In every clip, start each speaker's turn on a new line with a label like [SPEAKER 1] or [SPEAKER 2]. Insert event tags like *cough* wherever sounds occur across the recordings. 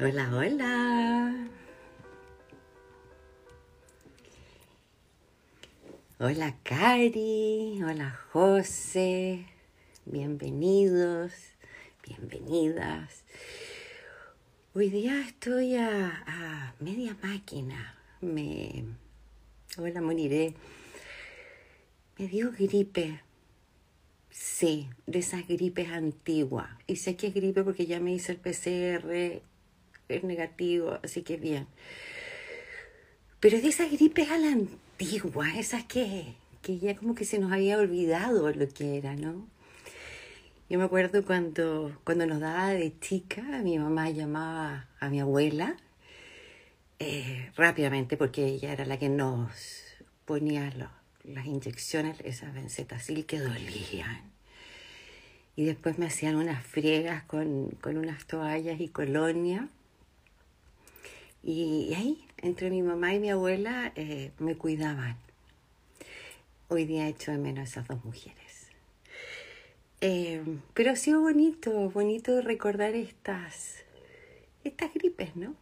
[SPEAKER 1] Hola, hola. Hola Cari, hola José, bienvenidos, bienvenidas. Hoy día estoy a, a media máquina. Me. Hola, moriré. Me dio gripe. Sí, de esas gripes antiguas. Y sé que es gripe porque ya me hice el PCR, es negativo, así que bien. Pero de esas gripes a la antigua, esas que, que ya como que se nos había olvidado lo que era, ¿no? Yo me acuerdo cuando, cuando nos daba de chica, mi mamá llamaba a mi abuela eh, rápidamente porque ella era la que nos ponía las inyecciones, esas benzetacil que dolían. Y después me hacían unas friegas con, con unas toallas y colonia. Y, ahí, entre mi mamá y mi abuela, eh, me cuidaban. Hoy día echo de menos esas dos mujeres. Eh, pero ha sido bonito, bonito recordar estas, estas gripes, ¿no?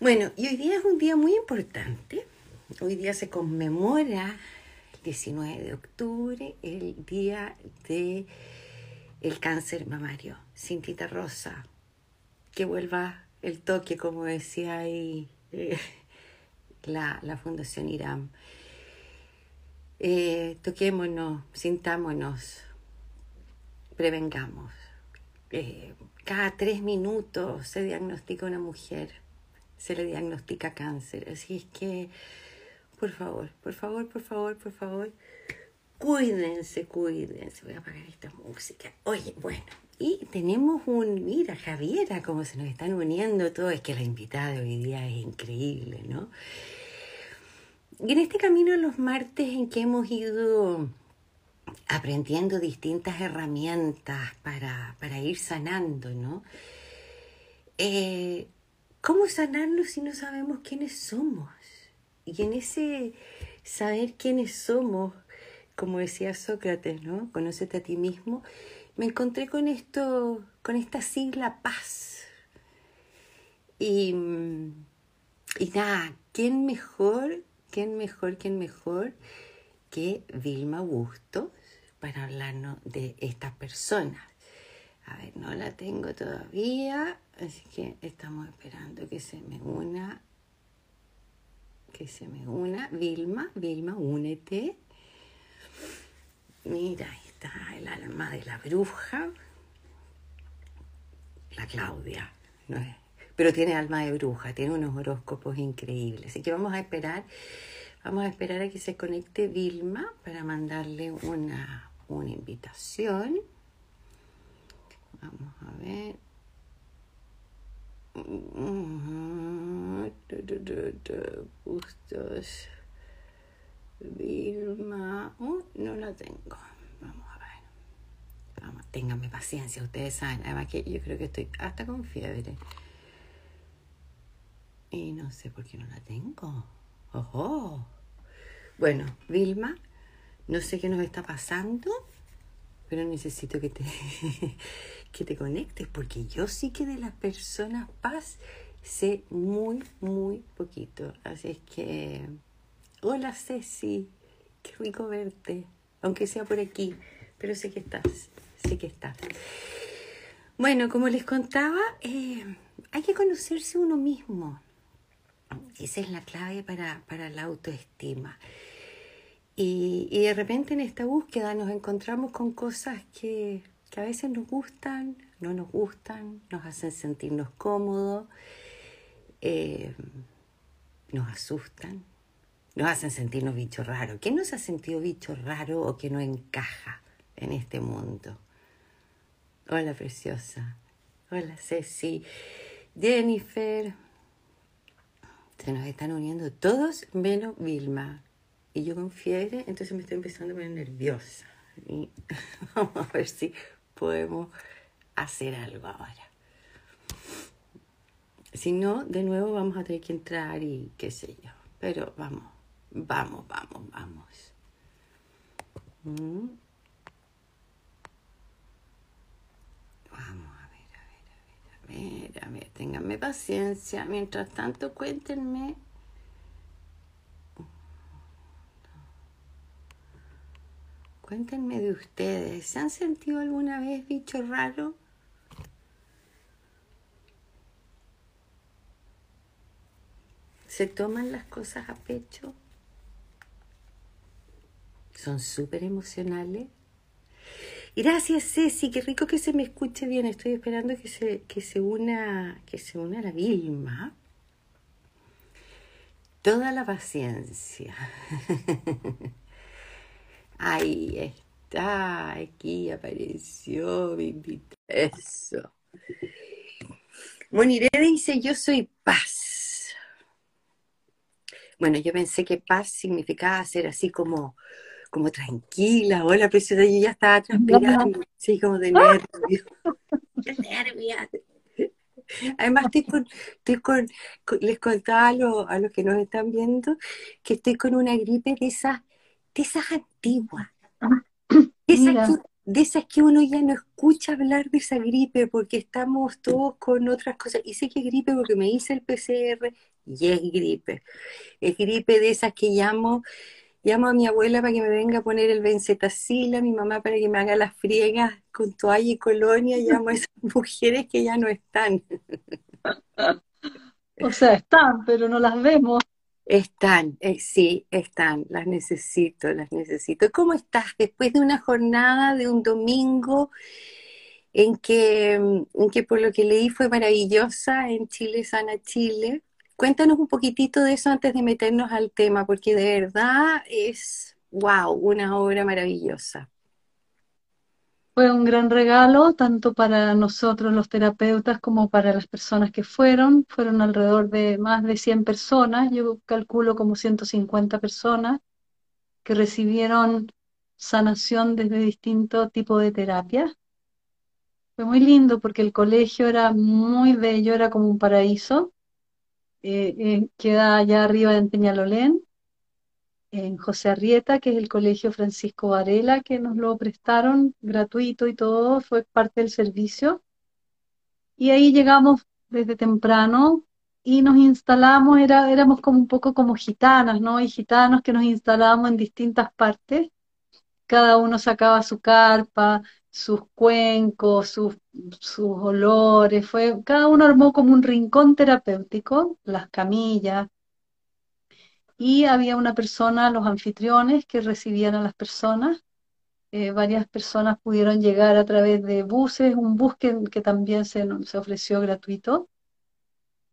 [SPEAKER 1] Bueno, y hoy día es un día muy importante. Hoy día se conmemora el 19 de octubre, el día de el cáncer mamario. Cintita Rosa, que vuelva el toque, como decía ahí eh, la, la Fundación IRAM. Eh, toquémonos, sintámonos, prevengamos. Eh, cada tres minutos se diagnostica una mujer, se le diagnostica cáncer. Así es que, por favor, por favor, por favor, por favor, cuídense, cuídense. Voy a apagar esta música. Oye, bueno, y tenemos un, mira, Javiera, cómo se nos están uniendo todo. Es que la invitada de hoy día es increíble, ¿no? Y en este camino los martes en que hemos ido aprendiendo distintas herramientas para, para ir sanando, ¿no? Eh, ¿Cómo sanarnos si no sabemos quiénes somos? Y en ese saber quiénes somos, como decía Sócrates, ¿no? Conócete a ti mismo, me encontré con esto, con esta sigla paz. Y, mm, y nada, ¿quién mejor, quién mejor, quién mejor que Vilma Bustos para hablarnos de estas personas? A ver, no la tengo todavía, así que estamos esperando que se me una, que se me una. Vilma, Vilma, únete. Mira, el alma de la bruja. La Claudia, ¿no? Pero tiene alma de bruja, tiene unos horóscopos increíbles. Así que vamos a esperar, vamos a esperar a que se conecte Vilma para mandarle una, una invitación. Vamos a ver. Bustos. Vilma. Oh, no la tengo. Ténganme paciencia, ustedes saben. Además que yo creo que estoy hasta con fiebre. Y no sé por qué no la tengo. Ojo. Bueno, Vilma, no sé qué nos está pasando, pero necesito que te, *laughs* que te conectes, porque yo sí que de las personas paz sé muy, muy poquito. Así es que, hola Ceci, qué rico verte, aunque sea por aquí, pero sé que estás, sé que estás. Bueno, como les contaba, eh, hay que conocerse uno mismo. Esa es la clave para, para la autoestima. Y, y de repente en esta búsqueda nos encontramos con cosas que, que a veces nos gustan, no nos gustan, nos hacen sentirnos cómodos, eh, nos asustan, nos hacen sentirnos bicho raro. ¿Quién nos ha sentido bicho raro o que no encaja en este mundo? Hola, preciosa. Hola, Ceci. Jennifer. Se nos están uniendo todos menos Vilma. Y yo con fiebre, entonces me estoy empezando a poner nerviosa. Y *laughs* vamos a ver si podemos hacer algo ahora. Si no, de nuevo vamos a tener que entrar y qué sé yo. Pero vamos, vamos, vamos, vamos. Mm. Vamos a ver, a ver, a ver, a ver, a ver, paciencia. Mientras tanto, cuéntenme. Cuéntenme de ustedes. ¿Se han sentido alguna vez bicho raro? ¿Se toman las cosas a pecho? ¿Son súper emocionales? Gracias, Ceci, qué rico que se me escuche bien. Estoy esperando que se, que se una, que se una la Vilma. Toda la paciencia. *laughs* Ahí está, aquí apareció, mi Eso. Moniré dice, yo soy paz. Bueno, yo pensé que paz significaba ser así como como tranquila, hola preciosa, yo ya estaba transpirando, sí, como de *laughs* nervios. Además, estoy con, estoy con, les contaba a, a, los que nos están viendo que estoy con una gripe de esas, de esas antiguas. De esas, que, de esas que uno ya no escucha hablar de esa gripe porque estamos todos con otras cosas. Y sé que es gripe porque me hice el PCR y es gripe. Es gripe de esas que llamo llamo a mi abuela para que me venga a poner el bencetacil, a mi mamá para que me haga las friegas con toalla y colonia, llamo a esas *laughs* mujeres que ya no están.
[SPEAKER 2] O sea, están, pero no las vemos.
[SPEAKER 1] Están, eh, sí, están, las necesito, las necesito. ¿Cómo estás después de una jornada de un domingo en que, en que por lo que leí fue maravillosa en Chile, Sana Chile? Cuéntanos un poquitito de eso antes de meternos al tema, porque de verdad es, wow, una obra maravillosa.
[SPEAKER 2] Fue un gran regalo, tanto para nosotros los terapeutas como para las personas que fueron. Fueron alrededor de más de 100 personas, yo calculo como 150 personas, que recibieron sanación desde distintos tipos de terapias. Fue muy lindo porque el colegio era muy bello, era como un paraíso. Eh, eh, queda allá arriba en Peñalolén, en José Arrieta, que es el Colegio Francisco Varela, que nos lo prestaron gratuito y todo, fue parte del servicio. Y ahí llegamos desde temprano y nos instalamos, era, éramos como un poco como gitanas, ¿no? Y gitanos que nos instalábamos en distintas partes. Cada uno sacaba su carpa, sus cuencos, sus, sus olores, fue, cada uno armó como un rincón terapéutico, las camillas, y había una persona, los anfitriones, que recibían a las personas. Eh, varias personas pudieron llegar a través de buses, un bus que, también se, se ofreció gratuito.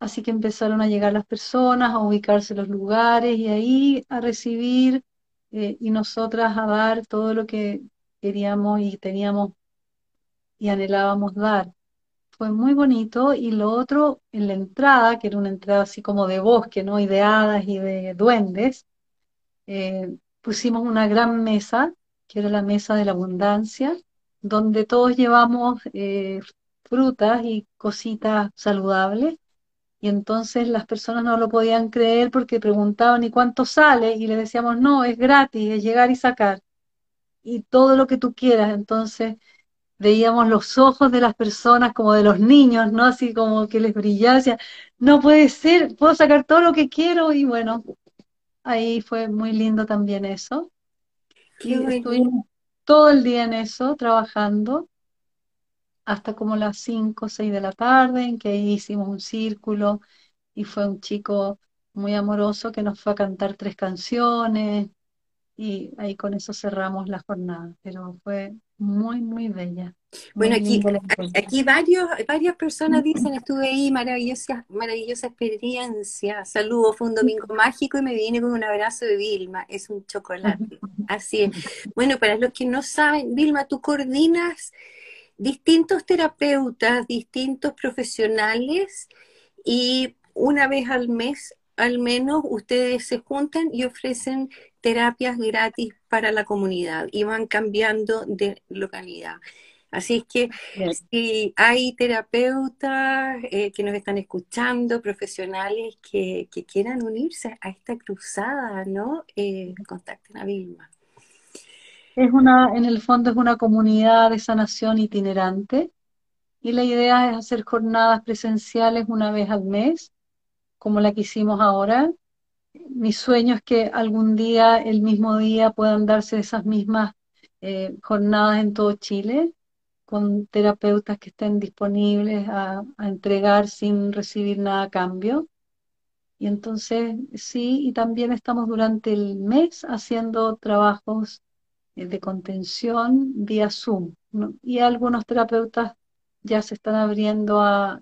[SPEAKER 2] Así que empezaron a llegar las personas, a ubicarse los lugares y ahí a recibir eh, y nosotras a dar todo lo que queríamos y teníamos y anhelábamos dar. Fue muy bonito y lo otro en la entrada, que era una entrada así como de bosque, ¿no? Y de y de duendes, eh, pusimos una gran mesa, que era la mesa de la abundancia, donde todos llevamos eh, frutas y cositas saludables. Y entonces las personas no lo podían creer porque preguntaban, ¿y cuánto sale? Y le decíamos, no, es gratis, es llegar y sacar y todo lo que tú quieras. Entonces veíamos los ojos de las personas como de los niños, ¿no? Así como que les brillaba, decía, no puede ser, puedo sacar todo lo que quiero y bueno, ahí fue muy lindo también eso. y estuvimos todo el día en eso, trabajando, hasta como las 5 o 6 de la tarde, en que ahí hicimos un círculo y fue un chico muy amoroso que nos fue a cantar tres canciones, y ahí con eso cerramos la jornada, pero fue muy, muy bella.
[SPEAKER 1] bueno, aquí, aquí varios, varias personas dicen, estuve ahí, maravillosa, maravillosa experiencia, saludos, fue un domingo mágico y me vine con un abrazo de Vilma, es un chocolate, así es. Bueno, para los que no saben, Vilma, tú coordinas distintos terapeutas, distintos profesionales y una vez al mes al menos ustedes se juntan y ofrecen terapias gratis para la comunidad y van cambiando de localidad. Así es que si hay terapeutas eh, que nos están escuchando, profesionales que, quieran unirse a esta cruzada, ¿no? Eh, contacten a Vilma.
[SPEAKER 2] Es una, en el fondo es una comunidad de sanación itinerante y la idea es hacer jornadas presenciales una vez al mes, como la que hicimos ahora. Mi sueño es que algún día, el mismo día, puedan darse esas mismas eh, jornadas en todo Chile, con terapeutas que estén disponibles a, entregar sin recibir nada a cambio. Y entonces, sí, y también estamos durante el mes haciendo trabajos eh, de contención vía Zoom. Y algunos terapeutas ya se están abriendo a-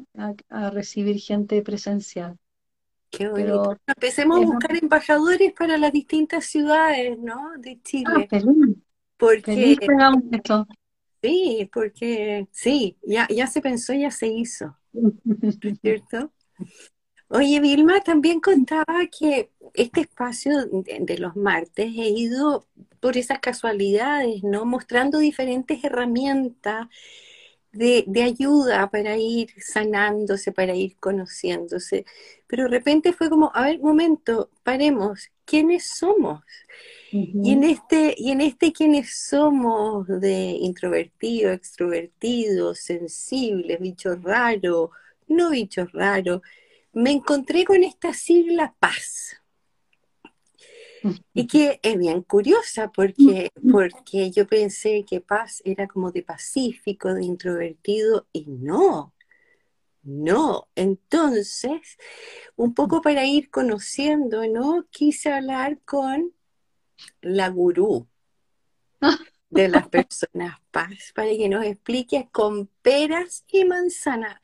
[SPEAKER 2] a recibir gente presencial.
[SPEAKER 1] Qué bonito.
[SPEAKER 2] Pero
[SPEAKER 1] Empecemos a
[SPEAKER 2] es
[SPEAKER 1] buscar embajadores para las distintas ciudades, ¿no? De
[SPEAKER 2] ah,
[SPEAKER 1] Chile.
[SPEAKER 2] feliz,
[SPEAKER 1] Porque,
[SPEAKER 2] feliz que hagamos esto.
[SPEAKER 1] sí, porque, sí, ya, ya se pensó, ya se hizo, ¿cierto? Oye, Vilma, también contaba que este espacio de, de los martes he ido por esas casualidades, ¿no? Mostrando diferentes herramientas de, de ayuda para ir sanándose, para ir conociéndose. Pero de repente fue como, a ver, momento, paremos, ¿quiénes somos? Y en este, y en este quiénes somos de introvertido, extrovertido, sensibles, bichos raros, no bichos raros, me encontré con esta sigla paz. Y que es bien curiosa porque, porque yo pensé que paz era como de pacífico, de introvertido, y no, no. Entonces, un poco para ir conociendo, ¿no? Quise hablar con la gurú *laughs* de las personas paz para que nos explique con peras y manzanas,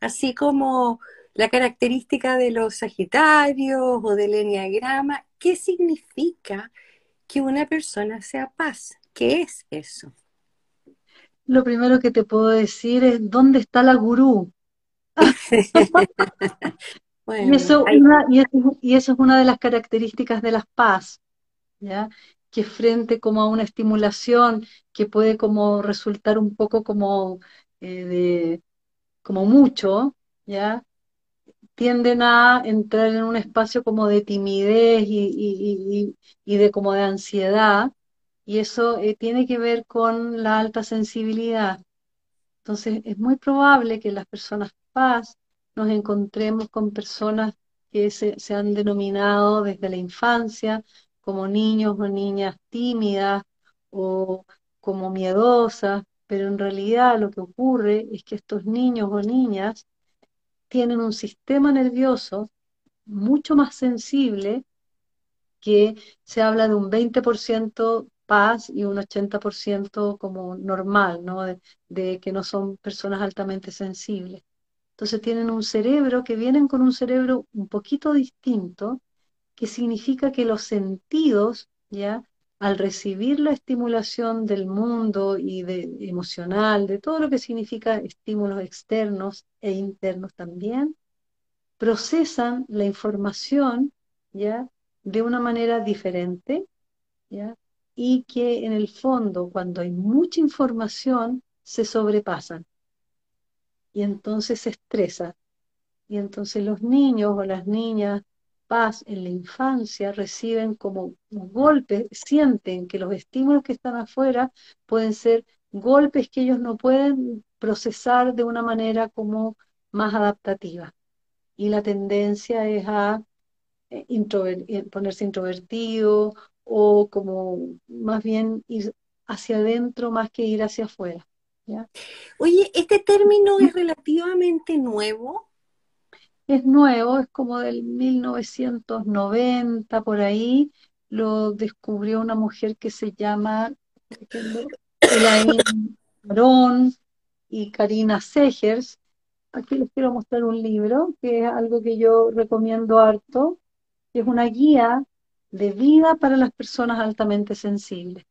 [SPEAKER 1] así como la característica de los sagitarios o del enneagrama, ¿qué significa que una persona sea paz? ¿Qué es eso?
[SPEAKER 2] Lo primero que te puedo decir es ¿dónde está la gurú? *laughs* Y
[SPEAKER 1] Bueno,
[SPEAKER 2] eso,
[SPEAKER 1] hay,
[SPEAKER 2] una, y eso, y eso es una de las características de las paz, ¿ya? Que frente como a una estimulación que puede como resultar un poco como eh, de, como mucho, ¿ya? Tienden a entrar en un espacio como de timidez y, y, y, y de como de ansiedad, y eso eh, tiene que ver con la alta sensibilidad. Entonces, es muy probable que las personas paz nos encontremos con personas que se, han denominado desde la infancia como niños o niñas tímidas o como miedosas, pero en realidad lo que ocurre es que estos niños o niñas tienen un sistema nervioso mucho más sensible que se habla de un 20% paz y un 80% como normal, ¿no? De que no son personas altamente sensibles. Entonces tienen un cerebro que vienen con un cerebro un poquito distinto, que significa que los sentidos, ¿ya? Al recibir la estimulación del mundo y de emocional, de todo lo que significa estímulos externos e internos también, procesan la información, ¿ya? De una manera diferente, ¿ya? Y que en el fondo, cuando hay mucha información, se sobrepasan y entonces se estresa. Y entonces los niños o las niñas paz en la infancia reciben como golpes, sienten que los estímulos que están afuera pueden ser golpes que ellos no pueden procesar de una manera como más adaptativa. Y la tendencia es a eh, introver- eh, ponerse introvertido o como más bien ir hacia adentro más que ir hacia afuera. ¿Ya?
[SPEAKER 1] oye, este término es relativamente nuevo.
[SPEAKER 2] Es nuevo, es como del 1990 por ahí, lo descubrió una mujer que se llama Elaine Aron y Karina Segers. Aquí les quiero mostrar un libro, que es algo que yo recomiendo harto, que es una guía de vida para las personas altamente sensibles.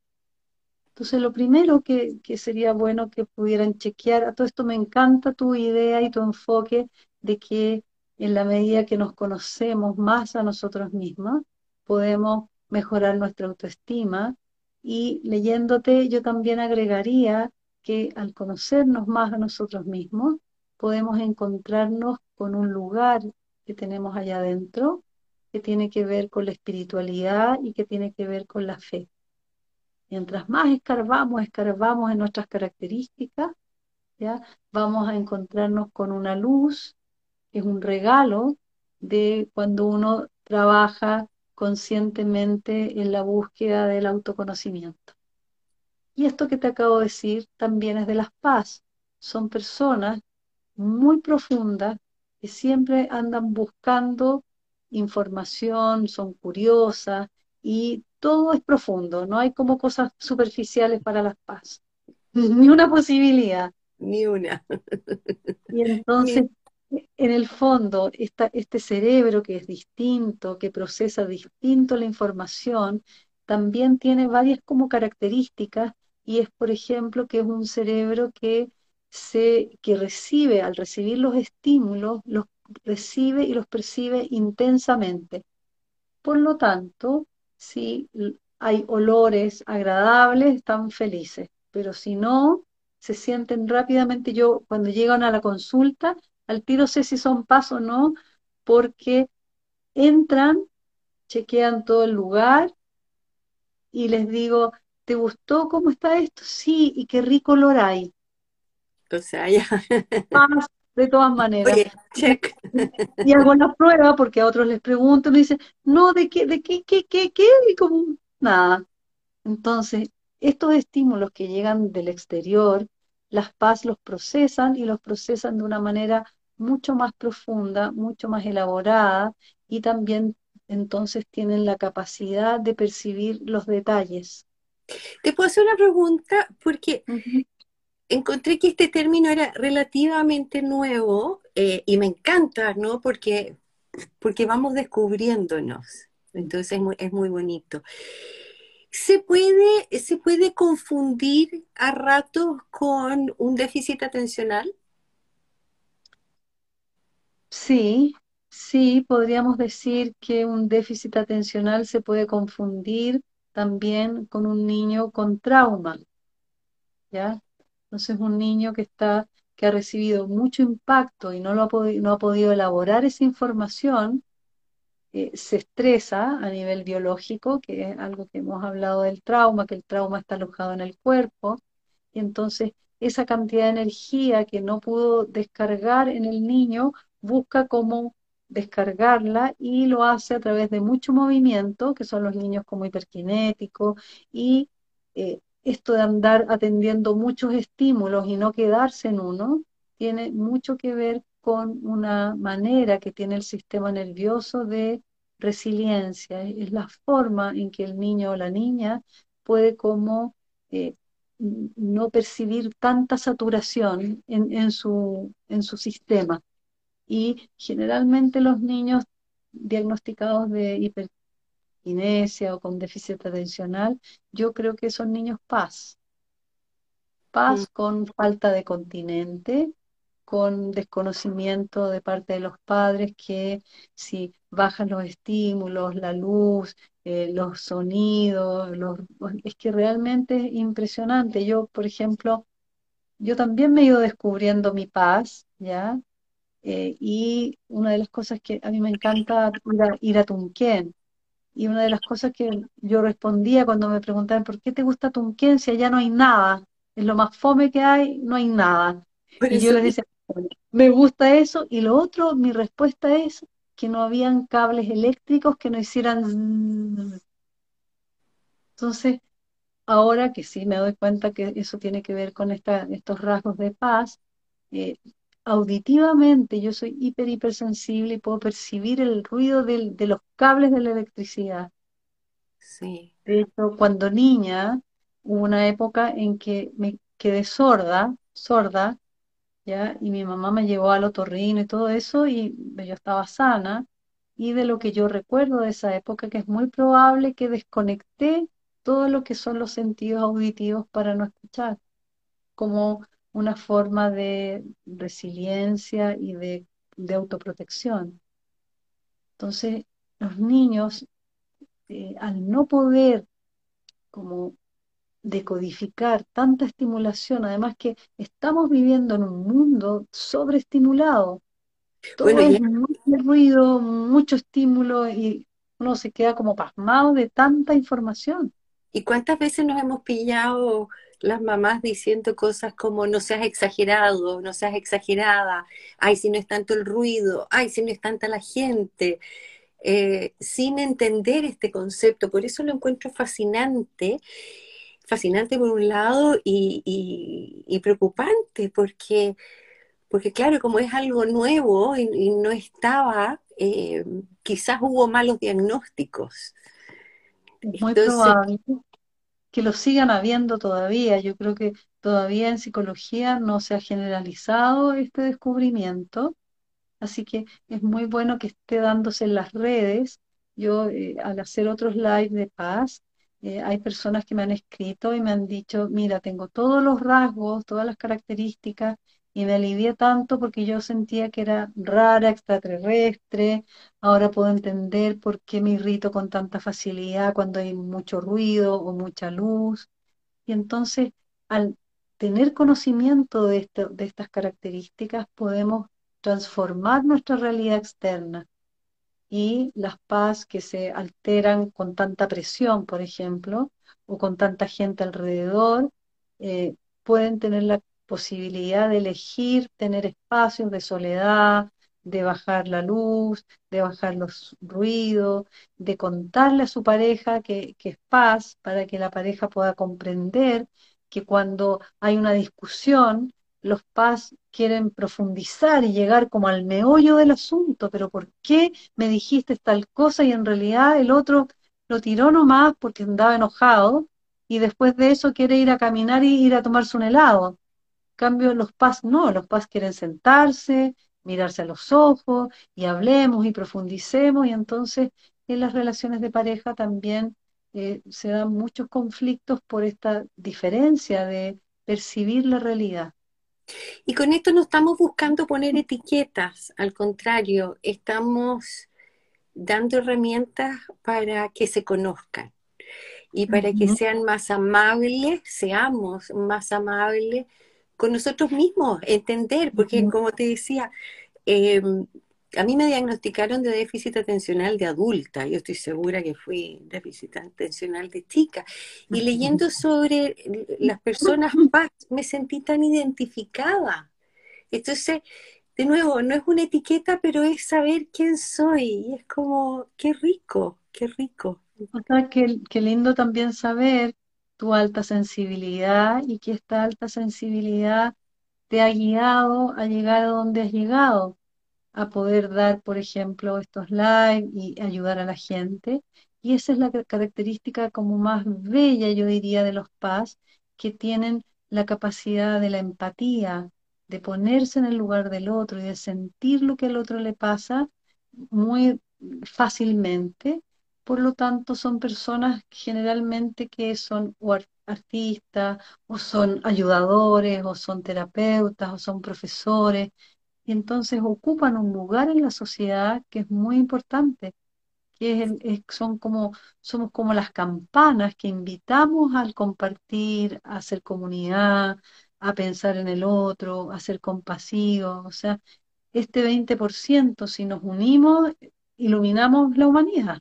[SPEAKER 2] Entonces, lo primero que, que sería bueno que pudieran chequear, a todo esto me encanta tu idea y tu enfoque de que en la medida que nos conocemos más a nosotros mismos, podemos mejorar nuestra autoestima. Y leyéndote, yo también agregaría que al conocernos más a nosotros mismos, podemos encontrarnos con un lugar que tenemos allá adentro, que tiene que ver con la espiritualidad y que tiene que ver con la fe. Mientras más escarbamos, escarbamos en nuestras características, ¿ya? Vamos a encontrarnos con una luz, que es un regalo de cuando uno trabaja conscientemente en la búsqueda del autoconocimiento. Y esto que te acabo de decir también es de las paz. Son personas muy profundas que siempre andan buscando información, son curiosas y todo es profundo, no hay como cosas superficiales para las paz, *laughs* ni una posibilidad.
[SPEAKER 1] Ni una.
[SPEAKER 2] Y entonces, *laughs* en el fondo, esta, este cerebro que es distinto, que procesa distinto la información, también tiene varias como características y es, por ejemplo, que es un cerebro que se, que recibe, al recibir los estímulos, los recibe y los percibe intensamente. Por lo tanto, si hay olores agradables, están felices, pero si no, se sienten rápidamente. Yo, cuando llegan a la consulta, al tiro sé si son paz o no, porque entran, chequean todo el lugar y les digo, ¿te gustó cómo está esto? Sí, y qué rico olor hay.
[SPEAKER 1] O sea, ya.
[SPEAKER 2] Paz, de todas maneras.
[SPEAKER 1] Oye, check. *laughs*
[SPEAKER 2] Y hago la prueba porque a otros les pregunto y me dicen, no, ¿de qué, de qué, qué, qué, qué? Y como, nada. Entonces, estos estímulos que llegan del exterior, las paz los procesan y los procesan de una manera mucho más profunda, mucho más elaborada y también entonces tienen la capacidad de percibir los detalles.
[SPEAKER 1] Te puedo hacer una pregunta porque. Encontré que este término era relativamente nuevo eh, y me encanta, ¿no? Porque, porque vamos descubriéndonos. Entonces es muy, bonito. ¿Se puede, se puede confundir a ratos con un déficit atencional?
[SPEAKER 2] Sí, sí, podríamos decir que un déficit atencional se puede confundir también con un niño con trauma, ¿ya? Entonces un niño que está, que ha recibido mucho impacto y no lo ha podi- no ha podido elaborar esa información, eh, se estresa a nivel biológico, que es algo que hemos hablado del trauma, que el trauma está alojado en el cuerpo, y entonces esa cantidad de energía que no pudo descargar en el niño, busca cómo descargarla y lo hace a través de mucho movimiento, que son los niños como hiperkinéticos, y eh, esto de andar atendiendo muchos estímulos y no quedarse en uno, tiene mucho que ver con una manera que tiene el sistema nervioso de resiliencia. Es la forma en que el niño o la niña puede como eh, no percibir tanta saturación en, en su, en su sistema. Y generalmente los niños diagnosticados de o con déficit atencional, yo creo que son niños paz,
[SPEAKER 1] Mm.
[SPEAKER 2] paz con falta de continente, con desconocimiento de parte de los padres que si bajan los estímulos, la luz, eh, los sonidos, los, es que realmente es impresionante. Yo, por ejemplo, yo también me he ido descubriendo mi paz, ¿ya? Eh, y una de las cosas que a mí me encanta ir a, ir a Tunquén. Y una de las cosas que yo respondía cuando me preguntaban, ¿por qué te gusta Tunquén si allá no hay nada? Es lo más fome que hay, no hay nada. Y yo les decía, me gusta eso. Y lo otro, mi respuesta es que no habían cables eléctricos que no hicieran... Entonces, ahora que sí me doy cuenta que eso tiene que ver con esta, estos rasgos de paz, eh, auditivamente yo soy hiper, hipersensible y puedo percibir el ruido del- de los cables de la electricidad.
[SPEAKER 1] Sí.
[SPEAKER 2] De hecho, cuando niña, hubo una época en que me quedé sorda, sorda, ¿ya? Y mi mamá me llevó al otorrino y todo eso, y yo estaba sana. Y de lo que yo recuerdo de esa época, que es muy probable que desconecté todo lo que son los sentidos auditivos para no escuchar, como una forma de resiliencia y de, de autoprotección. Entonces, los niños, eh, al no poder como decodificar tanta estimulación, además que estamos viviendo en un mundo sobreestimulado, todo
[SPEAKER 1] Bueno,
[SPEAKER 2] es mucho ruido, mucho estímulo y uno se queda como pasmado de tanta información.
[SPEAKER 1] ¿y cuántas veces nos hemos pillado las mamás diciendo cosas como no seas exagerado, no seas exagerada, ay, si no es tanto el ruido, ay, si no es tanta la gente, eh, sin entender este concepto. Por eso lo encuentro fascinante, fascinante por un lado y, preocupante, porque, porque claro, como es algo nuevo y, no estaba, eh, quizás hubo malos diagnósticos.
[SPEAKER 2] Muy probable que lo sigan habiendo todavía. Yo creo que todavía en psicología no se ha generalizado este descubrimiento, así que es muy bueno que esté dándose en las redes. Yo eh, al hacer otros live de paz, eh, hay personas que me han escrito y me han dicho, mira, tengo todos los rasgos, todas las características y me alivié tanto porque yo sentía que era rara, extraterrestre, ahora puedo entender por qué me irrito con tanta facilidad cuando hay mucho ruido o mucha luz. Y entonces, al tener conocimiento de, de estas características, podemos transformar nuestra realidad externa y las paz que se alteran con tanta presión, por ejemplo, o con tanta gente alrededor, eh, pueden tener la posibilidad de elegir tener espacios de soledad, de bajar la luz, de bajar los ruidos, de contarle a su pareja que, que, es paz para que la pareja pueda comprender que cuando hay una discusión, los paz quieren profundizar y llegar como al meollo del asunto, pero ¿por qué me dijiste tal cosa y en realidad el otro lo tiró nomás porque andaba enojado y después de eso quiere ir a caminar y ir a tomarse un helado? Cambio, los PAS no, los PAS quieren sentarse, mirarse a los ojos y hablemos y profundicemos y entonces en las relaciones de pareja también eh, se dan muchos conflictos por esta diferencia de percibir la realidad.
[SPEAKER 1] Y con esto no estamos buscando poner etiquetas, al contrario, estamos dando herramientas para que se conozcan y para que sean más amables, seamos más amables con nosotros mismos, entender, porque como te decía, em, a mí me diagnosticaron de déficit atencional de adulta, yo estoy segura que fui déficit atencional de chica, y leyendo sobre las personas me sentí tan identificada. Entonces, de nuevo, no es una etiqueta, pero es saber quién soy, y es como, qué rico, qué rico.
[SPEAKER 2] O sea, qué, qué lindo también saber tu alta sensibilidad y que esta alta sensibilidad te ha guiado a llegar a donde has llegado, a poder dar, por ejemplo, estos live y ayudar a la gente. Y esa es la característica como más bella, yo diría, de los PAS, que tienen la capacidad de la empatía, de ponerse en el lugar del otro y de sentir lo que al otro le pasa muy fácilmente por lo tanto son personas generalmente que son artistas, o son ayudadores, o son terapeutas, o son profesores, y entonces ocupan un lugar en la sociedad que es muy importante, que es, son como, somos como las campanas que invitamos al compartir, a hacer comunidad, a pensar en el otro, a ser compasivos, o sea, este 20%, si nos unimos, iluminamos la humanidad.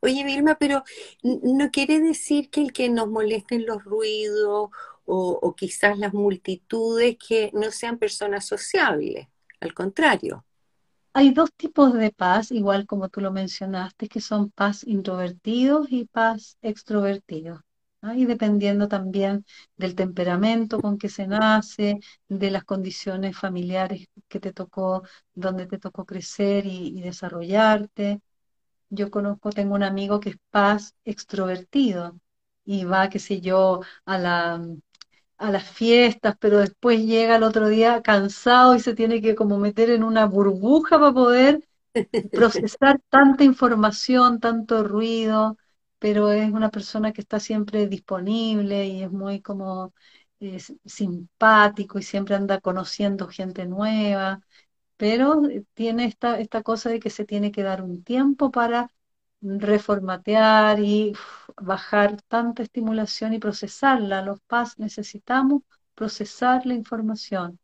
[SPEAKER 1] Oye, Vilma, pero no quiere decir que el que nos molesten los ruidos o, quizás las multitudes que no sean personas sociables, al contrario.
[SPEAKER 2] Hay dos tipos de paz, igual como tú lo mencionaste, que son paz introvertidos y paz extrovertidos. Y dependiendo también del temperamento con que se nace, de las condiciones familiares que te tocó, donde te tocó crecer y desarrollarte yo conozco, tengo un amigo que es paz extrovertido y va, qué sé yo, a la, a las fiestas, pero después llega el otro día cansado y se tiene que como meter en una burbuja para poder *laughs* procesar tanta información, tanto ruido, pero es una persona que está siempre disponible y es muy como simpático y siempre anda conociendo gente nueva pero eh, tiene esta, esta cosa de que se tiene que dar un tiempo para reformatear y bajar tanta estimulación y procesarla. Los PAS necesitamos procesar la información.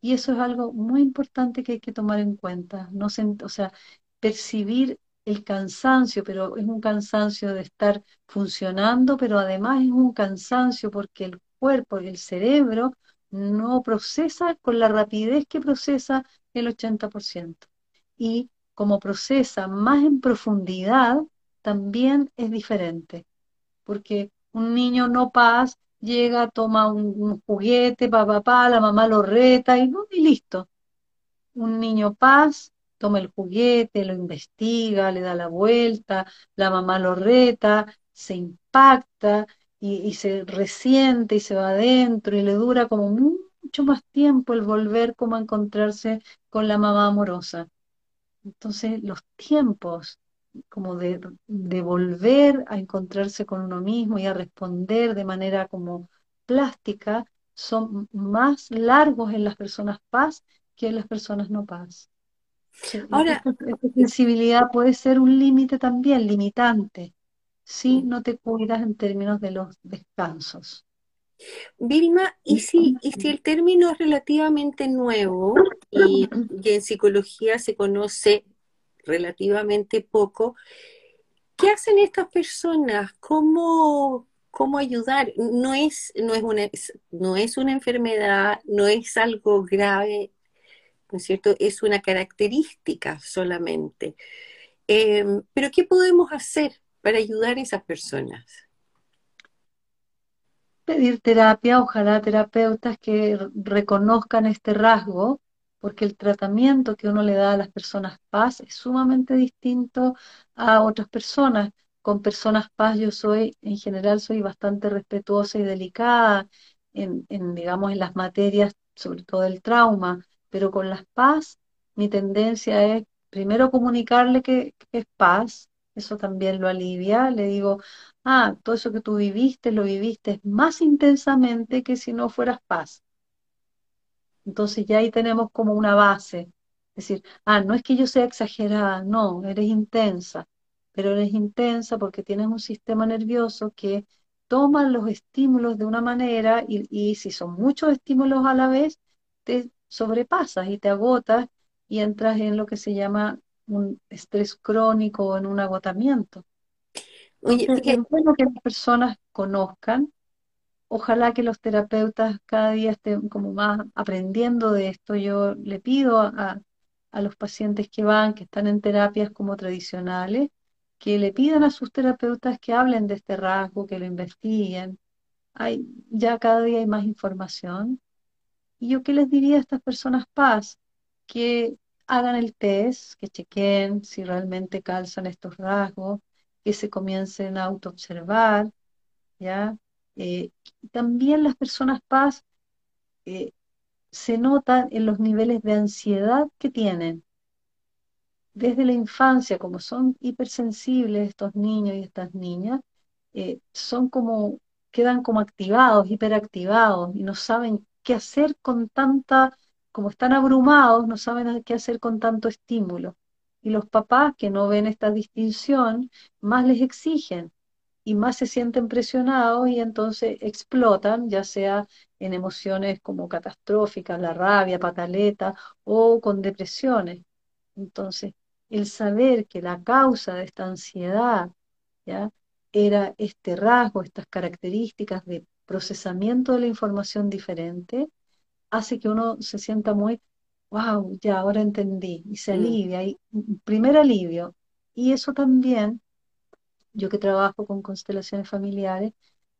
[SPEAKER 2] Y eso es algo muy importante que hay que tomar en cuenta. No o sea, percibir el cansancio, pero es un cansancio de estar funcionando, pero además es un cansancio porque el cuerpo, el cerebro, no procesa con la rapidez que procesa el 80%. Y como procesa más en profundidad, también es diferente. Porque un niño no paz llega, toma un, juguete, papá, papá, la mamá lo reta y, y listo. Un niño paz toma el juguete, lo investiga, le da la vuelta, la mamá lo reta, se impacta y, se resiente y se va adentro y le dura como mucho más tiempo el volver como a encontrarse con la mamá amorosa. Entonces los tiempos como de, de, volver a encontrarse con uno mismo y a responder de manera como plástica son más largos en las personas paz que en las personas no paz. Ahora, esta sensibilidad puede ser un límite también, limitante, si no te cuidas en términos de los descansos.
[SPEAKER 1] Vilma, ¿y si, y si el término es relativamente nuevo y, en psicología se conoce relativamente poco, ¿qué hacen estas personas? ¿Cómo, cómo ayudar? No es, no, es una, no es una enfermedad, no es algo grave, ¿no es cierto? Es una característica solamente. Em, pero ¿qué podemos hacer para ayudar a esas personas?
[SPEAKER 2] Pedir terapia, ojalá terapeutas que reconozcan este rasgo, porque el tratamiento que uno le da a las personas paz es sumamente distinto a otras personas. Con personas paz yo soy, en general, soy bastante respetuosa y delicada en, digamos, en las materias, sobre todo el trauma, pero con las paz mi tendencia es primero comunicarle que es paz, eso también lo alivia. Le digo, ah, todo eso que tú viviste, lo viviste más intensamente que si no fueras paz. Entonces ya ahí tenemos como una base. Es decir, ah, no es que yo sea exagerada, no, eres intensa, pero eres intensa porque tienes un sistema nervioso que toma los estímulos de una manera y, y si son muchos estímulos a la vez, te sobrepasas y te agotas y entras en lo que se llama un estrés crónico o en un agotamiento. Oye, es bueno que las personas conozcan. Ojalá que los terapeutas cada día estén como más aprendiendo de esto. Yo le pido a, a los pacientes que van, que están en terapias como tradicionales, que le pidan a sus terapeutas que hablen de este rasgo, que lo investiguen. Hay, ya cada día hay más información. Y yo qué les diría a estas personas paz, que hagan el test, que chequen si realmente calzan estos rasgos, que se comiencen a autoobservar, ¿ya? Eh, también las personas paz eh, se notan en los niveles de ansiedad que tienen. Desde la infancia, como son hipersensibles estos niños y estas niñas, eh, son como, quedan como activados, hiperactivados y no saben qué hacer con tanta como están abrumados, no saben qué hacer con tanto estímulo. Y los papás que no ven esta distinción, más les exigen y más se sienten presionados y entonces explotan, ya sea en emociones como catastróficas, la rabia, pataleta o con depresiones. Entonces, el saber que la causa de esta ansiedad ¿ya? era este rasgo, estas características de procesamiento de la información diferente, hace que uno se sienta muy, wow, ya ahora entendí, y se mm. alivia, y primer alivio. Y eso también, yo que trabajo con constelaciones familiares,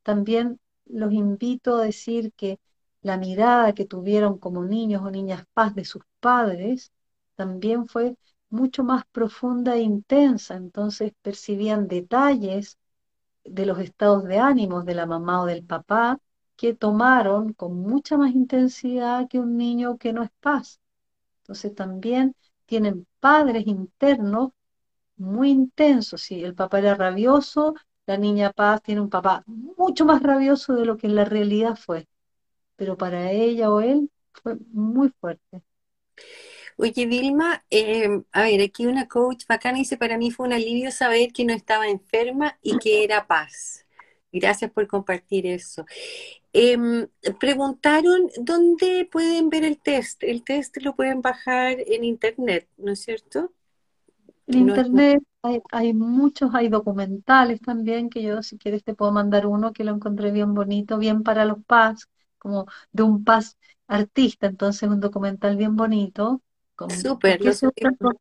[SPEAKER 2] también los invito a decir que la mirada que tuvieron como niños o niñas paz de sus padres también fue mucho más profunda e intensa, entonces percibían detalles de los estados de ánimos de la mamá o del papá que tomaron con mucha más intensidad que un niño que no es paz. Entonces también tienen padres internos muy intensos. Si el papá era rabioso, la niña paz tiene un papá mucho más rabioso de lo que en la realidad fue. Pero para ella o él fue muy fuerte.
[SPEAKER 1] Oye, Vilma, em, a ver, aquí una coach bacana dice, para mí fue un alivio saber que no estaba enferma y que era paz. Gracias por compartir eso. Em, preguntaron dónde pueden ver el test. El test lo pueden bajar en internet, ¿no es cierto?
[SPEAKER 2] En internet, Hay, hay muchos, hay documentales también que yo, si quieres, te puedo mandar uno que lo encontré bien bonito, bien para los paz, como de un paz artista, entonces un documental bien bonito,
[SPEAKER 1] Súper,
[SPEAKER 2] porque
[SPEAKER 1] lo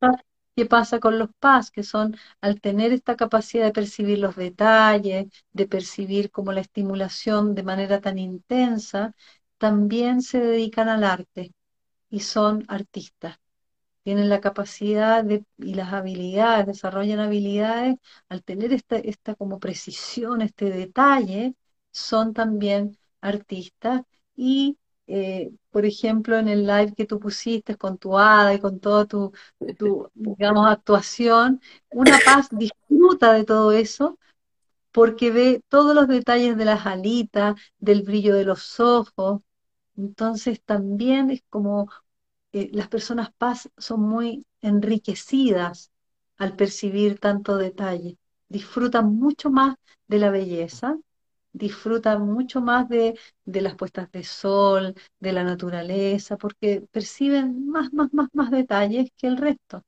[SPEAKER 2] que pasa con los paz, que son al tener esta capacidad de percibir los detalles, de percibir como la estimulación de manera tan intensa, también se dedican al arte y son artistas tienen la capacidad de, y las habilidades, desarrollan habilidades, al tener esta, esta como precisión, este detalle, son también artistas. Y, eh, por ejemplo, en el live que tú pusiste con tu hada y con toda tu, digamos, actuación, Una Paz disfruta de todo eso porque ve todos los detalles de las alitas, del brillo de los ojos. Entonces también es como eh, las personas paz son muy enriquecidas al percibir tanto detalle. Disfrutan mucho más de la belleza, disfrutan mucho más de, de las puestas de sol, de la naturaleza, porque perciben más, más, más, más detalles que el resto.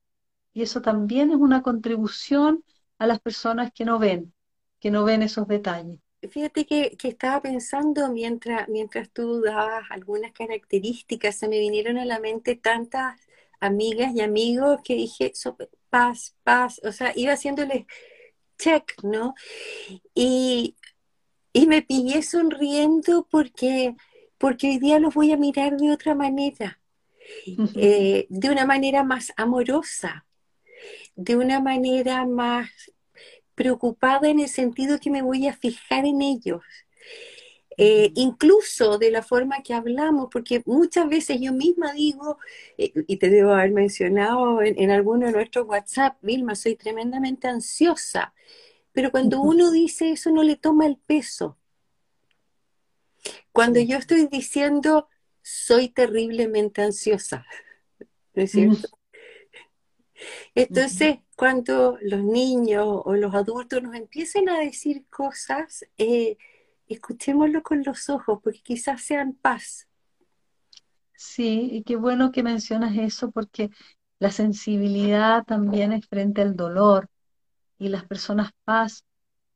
[SPEAKER 2] Y eso también es una contribución a las personas que no ven, que no ven esos detalles.
[SPEAKER 1] Fíjate que, que estaba pensando mientras, mientras tú dabas algunas características, se me vinieron a la mente tantas amigas y amigos que dije, paz, paz, o sea, iba haciéndoles check, ¿no? Y, y me pillé sonriendo porque, porque hoy día los voy a mirar de otra manera, eh, de una manera más amorosa, de una manera más preocupada en el sentido que me voy a fijar en ellos. Eh, incluso de la forma que hablamos, porque muchas veces yo misma digo, eh, y te debo haber mencionado en, en alguno de nuestros WhatsApp, Vilma, soy tremendamente ansiosa, pero cuando uno dice eso no le toma el peso. Cuando yo estoy diciendo, soy terriblemente ansiosa, ¿no es cierto? Entonces, cuando los niños o los adultos nos empiecen a decir cosas, eh, escuchémoslo con los ojos, porque quizás sean paz.
[SPEAKER 2] Sí, y qué bueno que mencionas eso porque la sensibilidad también es frente al dolor y las personas paz,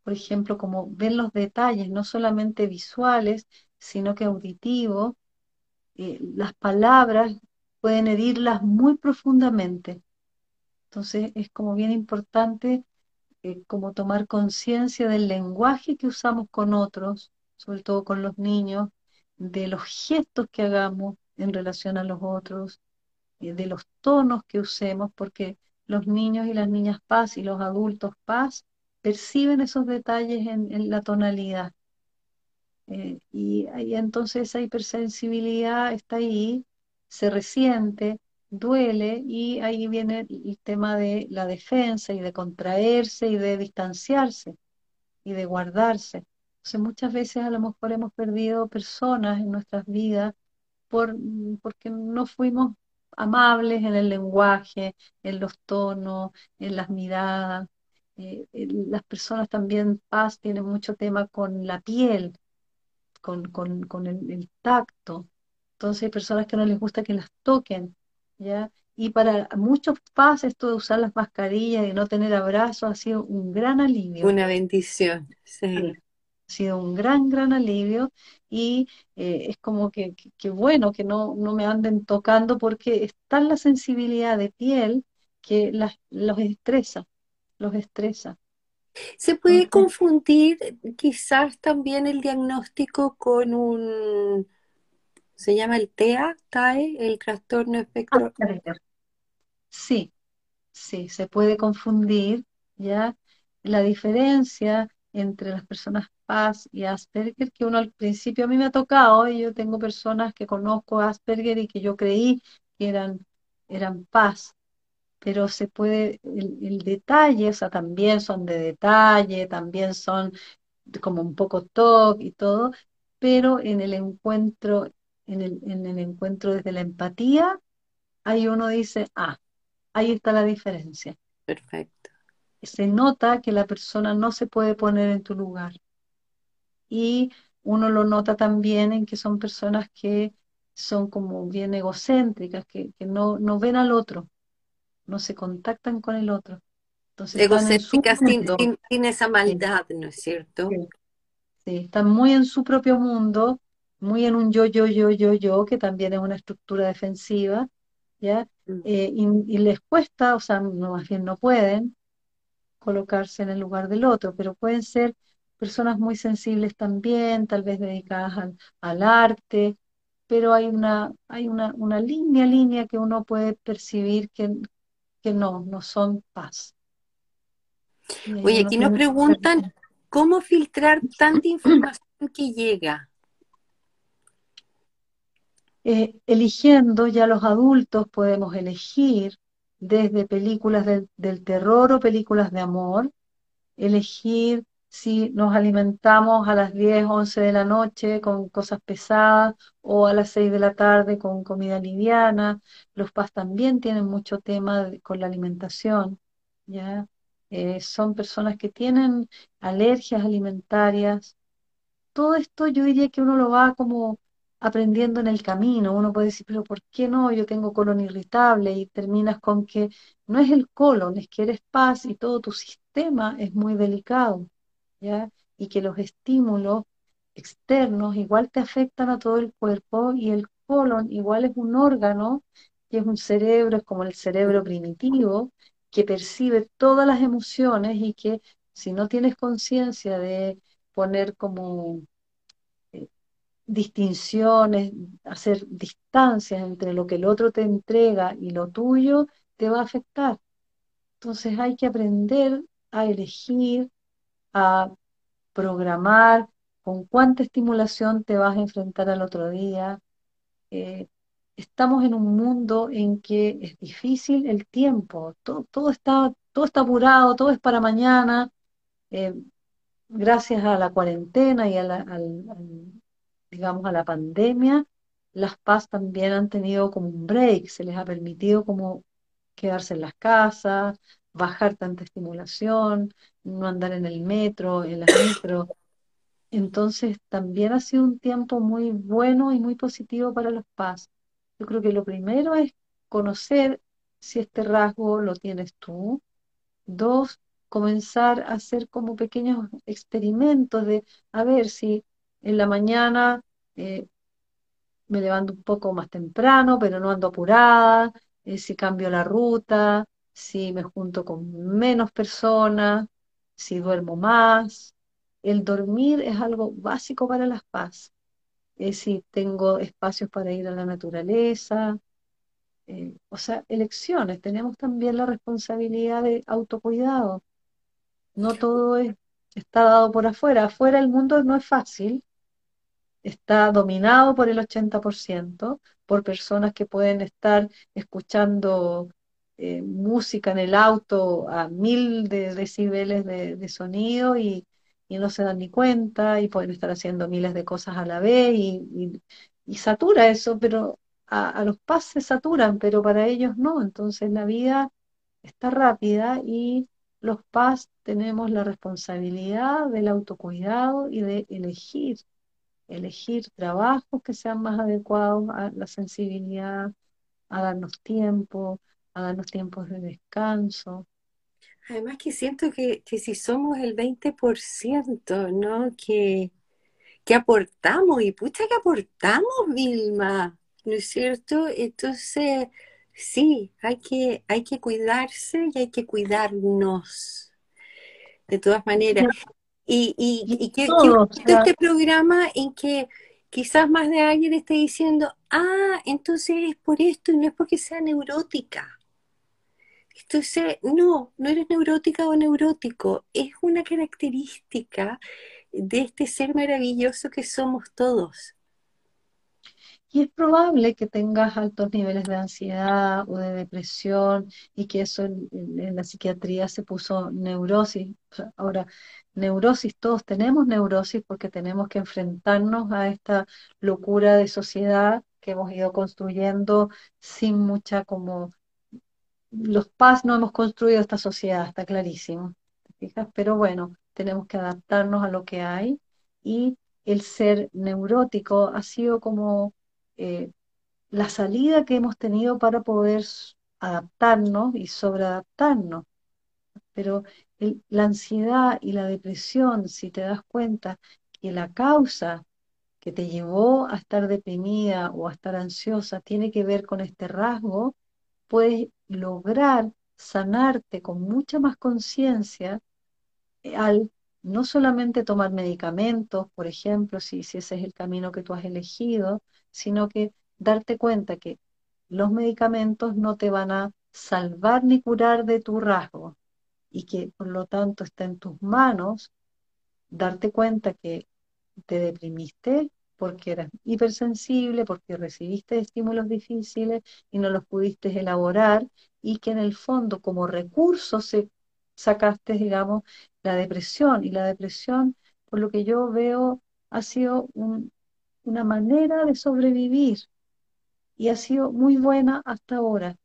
[SPEAKER 2] por ejemplo, como ven los detalles, no solamente visuales, sino que auditivos, eh, las palabras pueden herirlas muy profundamente. Entonces es como bien importante eh, como tomar conciencia del lenguaje que usamos con otros, sobre todo con los niños, de los gestos que hagamos en relación a los otros, eh, de los tonos que usemos, porque los niños y las niñas paz y los adultos paz perciben esos detalles en, la tonalidad. Eh, y entonces esa hipersensibilidad está ahí, se resiente, duele y ahí viene el tema de la defensa y de contraerse y de distanciarse y de guardarse. Entonces muchas veces a lo mejor hemos perdido personas en nuestras vidas por, porque no fuimos amables en el lenguaje, en los tonos, en las miradas. Eh, el- las personas también, paz, tienen mucho tema con la piel con, con, con el, el tacto. Entonces hay personas que no les gusta que las toquen, ¿ya? Y para muchos paz esto de usar las mascarillas y no tener abrazos ha sido un gran alivio.
[SPEAKER 1] Una bendición,
[SPEAKER 2] Sí,
[SPEAKER 1] sí.
[SPEAKER 2] Ha sido un gran, gran alivio y eh, es como que, que, que bueno que no, no me anden tocando porque está la sensibilidad de piel que las, los estresa, los estresa.
[SPEAKER 1] Se puede
[SPEAKER 2] Entonces,
[SPEAKER 1] confundir quizás también el diagnóstico con un, se llama el TEA, TAE, el trastorno espectro.
[SPEAKER 2] Sí, Sí, se puede confundir, ¿ya? La diferencia entre las personas Paz y Asperger, que uno al principio a mí me ha tocado, y yo tengo personas que conozco Asperger y que yo creí que eran, eran Paz, pero se puede, el, el detalle, o sea, también son de detalle, también son como un poco TOC y todo, pero en el encuentro, en el, en el encuentro desde la empatía, ahí uno dice, ah, ahí está la diferencia
[SPEAKER 1] Perfecto.
[SPEAKER 2] se nota que la persona no se puede poner en tu lugar. Y uno lo nota también en que son personas que son como bien egocéntricas, que, que no, no ven al otro, no se contactan con el otro.
[SPEAKER 1] Entonces, Egocéntricas sin, esa maldad, ¿no es cierto?
[SPEAKER 2] Sí. están muy en su propio mundo, muy en un yo, yo, yo, yo, yo, que también es una estructura defensiva, ¿ya? Mm. Eh, y, les cuesta, o sea, no, más bien no pueden colocarse en el lugar del otro, pero pueden ser personas muy sensibles también, tal vez dedicadas al, al arte, pero hay una, hay una, una línea, línea que uno puede percibir que, que no, no son paz.
[SPEAKER 1] Oye, aquí nos preguntan cómo filtrar tanta información que llega.
[SPEAKER 2] Eh, eligiendo, ya los adultos podemos elegir desde películas del terror o películas de amor, elegir si nos alimentamos a las 10, 11 de la noche con cosas pesadas o a las 6 de la tarde con comida liviana. Los PAS también tienen mucho tema con la alimentación, ¿ya? Eh, son personas que tienen alergias alimentarias. Todo esto yo diría que uno lo va como aprendiendo en el camino. Uno puede decir, pero ¿por qué no? Yo tengo colon irritable y terminas con que no es el colon, es que eres paz y todo tu sistema es muy delicado, Y que los estímulos externos igual te afectan a todo el cuerpo y el colon igual es un órgano que es un cerebro, es como el cerebro primitivo, que percibe todas las emociones y que si no tienes conciencia de poner como distinciones, hacer distancias entre lo que el otro te entrega y lo tuyo, te va a afectar. Entonces hay que aprender a elegir, a programar con cuánta estimulación te vas a enfrentar al otro día. Eh, estamos en un mundo en que es difícil el tiempo, todo, todo, está, todo está apurado, todo es para mañana. Eh, gracias a la cuarentena y al, digamos, a la pandemia, las PAS también han tenido como un break, se les ha permitido como quedarse en las casas, bajar tanta estimulación, no andar en el metro, en las metro. Entonces también ha sido un tiempo muy bueno y muy positivo para los PAS. Yo creo que lo primero es conocer si este rasgo lo tienes tú. Dos, comenzar a hacer como pequeños experimentos de a ver si en la mañana eh, me levanto un poco más temprano, pero no ando apurada, eh, si cambio la ruta, si me junto con menos personas, si duermo más. El dormir es algo básico para las paz. si tengo espacios para ir a la naturaleza, eh, o sea, elecciones. Tenemos también la responsabilidad de autocuidado. No todo está dado por afuera. Afuera el mundo no es fácil, está dominado por el 80%, por personas que pueden estar escuchando eh, música en el auto a mil de decibeles de, sonido y, no se dan ni cuenta y pueden estar haciendo miles de cosas a la vez y, satura eso, pero a, a, los PAS se saturan, pero para ellos no. Entonces la vida está rápida y los PAS tenemos la responsabilidad del autocuidado y de elegir elegir trabajos que sean más adecuados a la sensibilidad, a darnos tiempo, a darnos tiempos de descanso.
[SPEAKER 1] Además que siento que, si somos el 20%, ¿no? Que, que aportamos, y pucha que aportamos, Vilma, ¿no es cierto? Entonces, sí, hay que, hay que cuidarse y hay que cuidarnos. De todas maneras, y, y, que, este programa en que quizás más de alguien esté diciendo, ah, entonces es por esto y no es porque sea neurótica. Entonces, no, no eres neurótica o neurótico, es una característica de este ser maravilloso que somos todos.
[SPEAKER 2] Y es probable que tengas altos niveles de ansiedad o de depresión y que eso en, la psiquiatría se puso neurosis. Ahora, neurosis, todos tenemos neurosis porque tenemos que enfrentarnos a esta locura de sociedad que hemos ido construyendo sin mucha como... Los paz no hemos construido esta sociedad, está clarísimo. fijas? Pero bueno, tenemos que adaptarnos a lo que hay y el ser neurótico ha sido como eh, la salida que hemos tenido para poder adaptarnos y sobreadaptarnos. pero la ansiedad y la depresión, si te das cuenta que la causa que te llevó a estar deprimida o a estar ansiosa tiene que ver con este rasgo, puedes lograr sanarte con mucha más conciencia eh, al no solamente tomar medicamentos, por ejemplo, si, si ese es el camino que tú has elegido, sino que darte cuenta que los medicamentos no te van a salvar ni curar de tu rasgo y que por lo tanto está en tus manos darte cuenta que te deprimiste porque eras hipersensible, porque recibiste estímulos difíciles y no los pudiste elaborar y que en el fondo como recurso se sacaste, digamos, la depresión y la depresión, por lo que yo veo, ha sido una manera de sobrevivir y ha sido muy buena hasta ahora.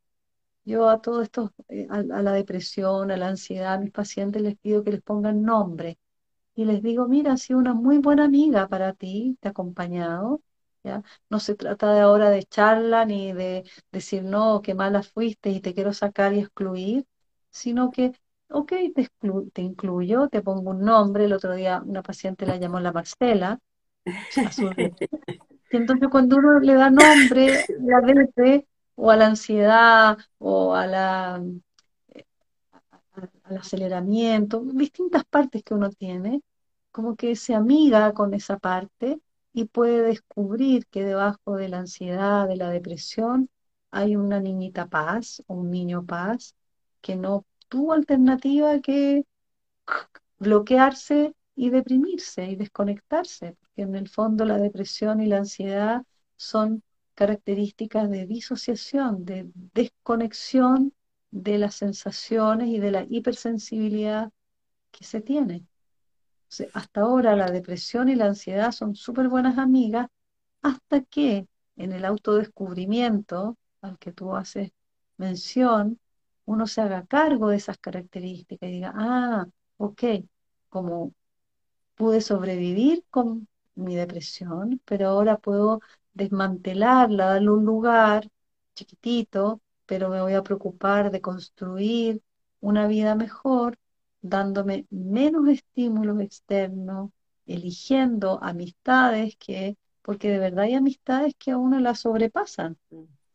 [SPEAKER 2] Yo a todo esto, eh, a, la depresión, a la ansiedad, a mis pacientes les pido que les pongan nombre y les digo, mira, ha sido una muy buena amiga para ti, te ha acompañado, ¿ya? No se trata de ahora de charla ni de decir, no, qué mala fuiste y te quiero sacar y excluir, sino que, ok, te, te incluyo, te pongo un nombre, el otro día una paciente la llamó la Marcela, *laughs* y entonces cuando uno le da nombre, la o a la ansiedad o a la, al aceleramiento, distintas partes que uno tiene, como que se amiga con esa parte y puede descubrir que debajo de la ansiedad, de la depresión, hay una niñita paz o un niño paz que no tuvo alternativa que bloquearse y deprimirse y desconectarse, porque en el fondo la depresión y la ansiedad son características de disociación, de desconexión de las sensaciones y de la hipersensibilidad que se tiene. hasta ahora la depresión y la ansiedad son súper buenas amigas hasta que en el autodescubrimiento al que tú haces mención, uno se haga cargo de esas características y diga, ah, ok, como pude sobrevivir con mi depresión, pero ahora puedo desmantelarla, darle un lugar chiquitito, pero me voy a preocupar de construir una vida mejor, dándome menos estímulos externos, eligiendo amistades que, porque de verdad hay amistades que a uno las sobrepasan.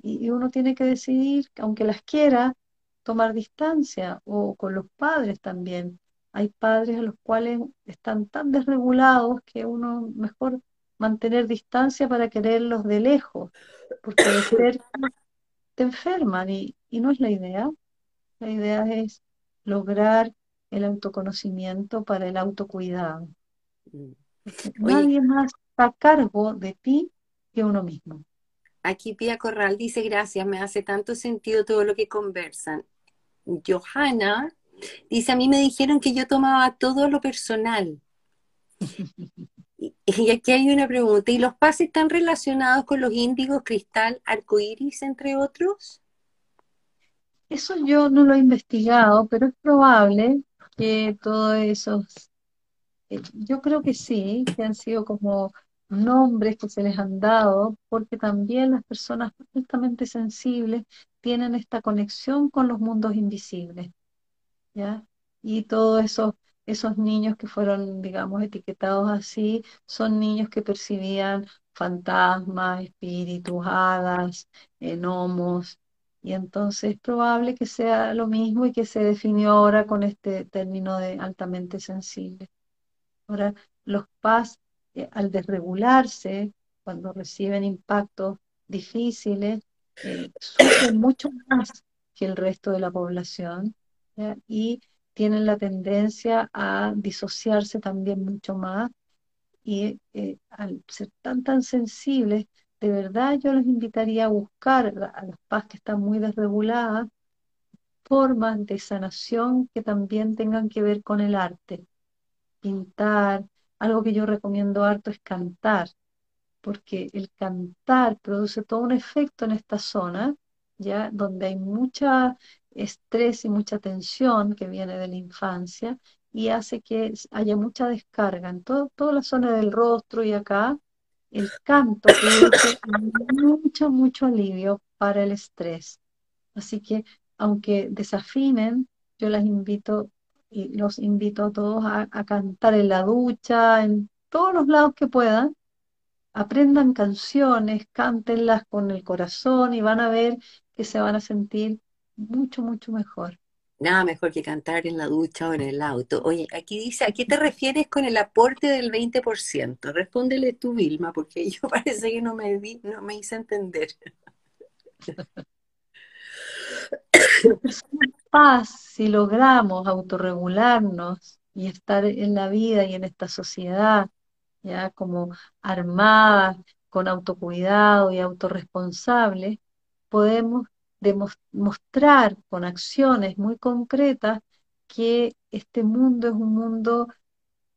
[SPEAKER 2] Y, uno tiene que decidir, aunque las quiera, tomar distancia, o con los padres también. Hay padres a los cuales están tan desregulados que uno mejor mantener distancia para quererlos de lejos, porque de *coughs* cerca te enferman y, no es la idea. La idea es lograr el autoconocimiento para el autocuidado. Mm. Nadie más está a cargo de ti que uno mismo.
[SPEAKER 1] Aquí Pía Corral dice, gracias, me hace tanto sentido todo lo que conversan. Johanna dice, a mí me dijeron que yo tomaba todo lo personal. *laughs* *laughs* Y aquí hay una pregunta, ¿y los pases están relacionados con los índigos, cristal, arcoíris, entre otros?
[SPEAKER 2] Eso yo no lo he investigado, pero es probable que todos esos, eh, yo creo que sí, que han sido como nombres que se les han dado, porque también las personas altamente sensibles tienen esta conexión con los mundos invisibles, ¿ya? Y todos esos esos niños que fueron, digamos, etiquetados así, son niños que percibían fantasmas, espíritus, hadas, gnomos, y entonces es probable que sea lo mismo y que se definió ahora con este término de altamente sensible. Ahora, los PAS, eh, al desregularse, cuando reciben impactos difíciles, eh, sufren mucho más que el resto de la población y tienen la tendencia a disociarse también mucho más y eh, al ser tan tan sensibles, de verdad yo les invitaría a buscar a las paz que están muy desreguladas formas de sanación que también tengan que ver con el arte. Pintar, algo que yo recomiendo harto es cantar, porque el cantar produce todo un efecto en esta zona, ya donde hay mucha estrés y mucha tensión que viene de la infancia y hace que haya mucha descarga en todo, toda la zona del rostro y acá. El canto produce *coughs* mucho, mucho alivio para el estrés. Así que, aunque desafinen, yo las invito y los invito a todos a, a cantar en la ducha, en todos los lados que puedan. Aprendan canciones, cántenlas con el corazón y van a ver que se van a sentir mucho, mucho mejor.
[SPEAKER 1] Nada mejor que cantar en la ducha o en el auto. Oye, aquí dice, ¿a qué te refieres con el aporte del 20%? Respóndele tú, Vilma, porque *laughs* yo parece que no me, vi, no me hice entender.
[SPEAKER 2] Paz, si logramos autorregularnos y estar en la vida y en esta sociedad, ya como armadas, con autocuidado y autorresponsables, podemos demostrar con acciones muy concretas que este mundo es un mundo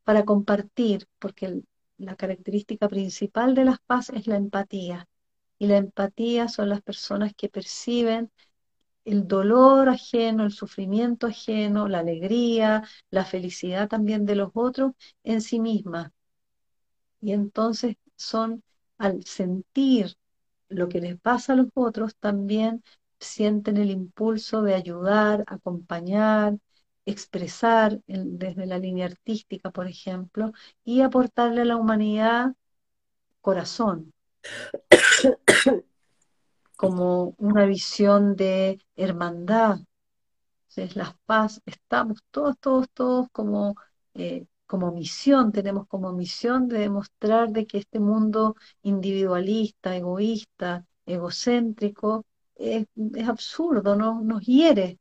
[SPEAKER 2] para compartir, porque la característica principal de las paz es la empatía. Y la empatía son las personas que perciben el dolor ajeno, el sufrimiento ajeno, la alegría, la felicidad también de los otros en sí mismas. Y entonces son, al sentir lo que les pasa a los otros, también sienten el impulso de ayudar, acompañar, expresar desde la línea artística, por ejemplo, y aportarle a la humanidad corazón, como una visión de hermandad. Es la paz, estamos todos, todos, todos como, eh, como misión, tenemos como misión de demostrar de que este mundo individualista, egoísta, egocéntrico, es, absurdo, ¿no? nos hiere.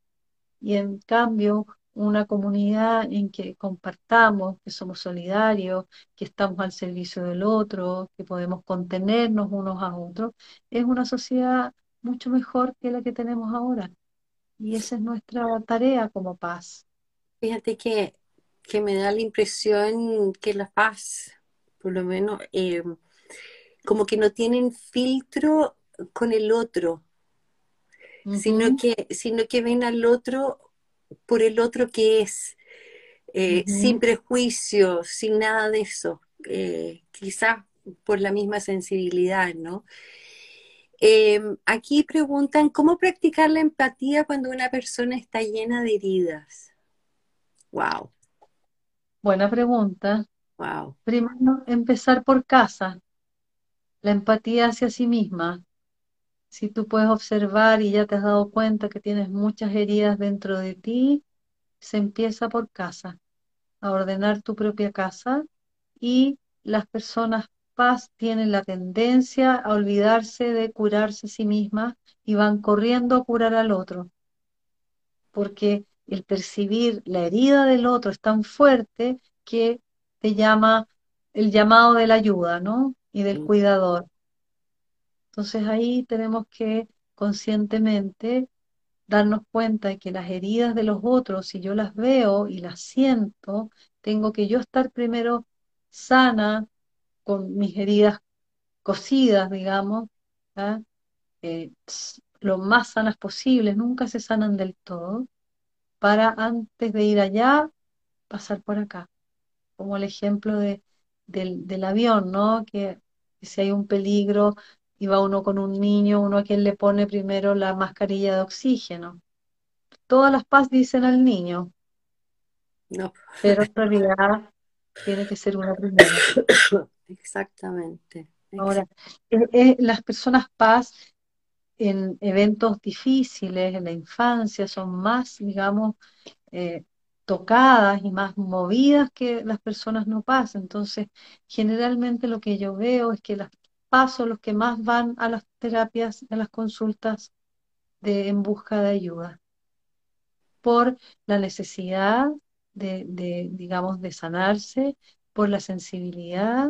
[SPEAKER 2] Y en cambio, una comunidad en que compartamos, que somos solidarios, que estamos al servicio del otro, que podemos contenernos unos a otros, es una sociedad mucho mejor que la que tenemos ahora. Y esa es nuestra tarea como paz.
[SPEAKER 1] Fíjate que, que me da la impresión que la paz, por lo menos, eh, como que no tienen filtro con el otro, sino, que, sino que ven al otro por el otro que es, eh, sin prejuicio, sin nada de eso, eh, quizás por la misma sensibilidad, ¿no? Em, aquí preguntan, ¿cómo practicar la empatía cuando una persona está llena de heridas? Wow.
[SPEAKER 2] Buena pregunta.
[SPEAKER 1] Wow.
[SPEAKER 2] Primero, empezar por casa. La empatía hacia sí misma. Si tú puedes observar y ya te has dado cuenta que tienes muchas heridas dentro de ti, se empieza por casa, a ordenar tu propia casa y las personas paz tienen la tendencia a olvidarse de curarse a sí mismas y van corriendo a curar al otro, porque el percibir la herida del otro es tan fuerte que te llama el llamado de la ayuda, ¿no? Y del cuidador. Entonces ahí tenemos que conscientemente darnos cuenta de que las heridas de los otros, si yo las veo y las siento, tengo que yo estar primero sana con mis heridas cocidas, digamos, eh, lo más sanas posibles, nunca se sanan del todo, para antes de ir allá, pasar por acá. Como el ejemplo de, del, del avión, ¿no? Que si hay un peligro, y va uno con un niño, uno a quien le pone primero la mascarilla de oxígeno. Todas las paz dicen al niño.
[SPEAKER 1] No.
[SPEAKER 2] Pero en realidad tiene que ser uno primero. *coughs*
[SPEAKER 1] Exactamente.
[SPEAKER 2] Ahora, eh, eh, las personas paz en eventos difíciles, en la infancia, son más, digamos, eh, tocadas y más movidas que las personas no paz. Entonces, generalmente lo que yo veo es que las paso los que más van a las terapias, a las consultas de, en busca de ayuda, por la necesidad de, digamos, de sanarse, por la sensibilidad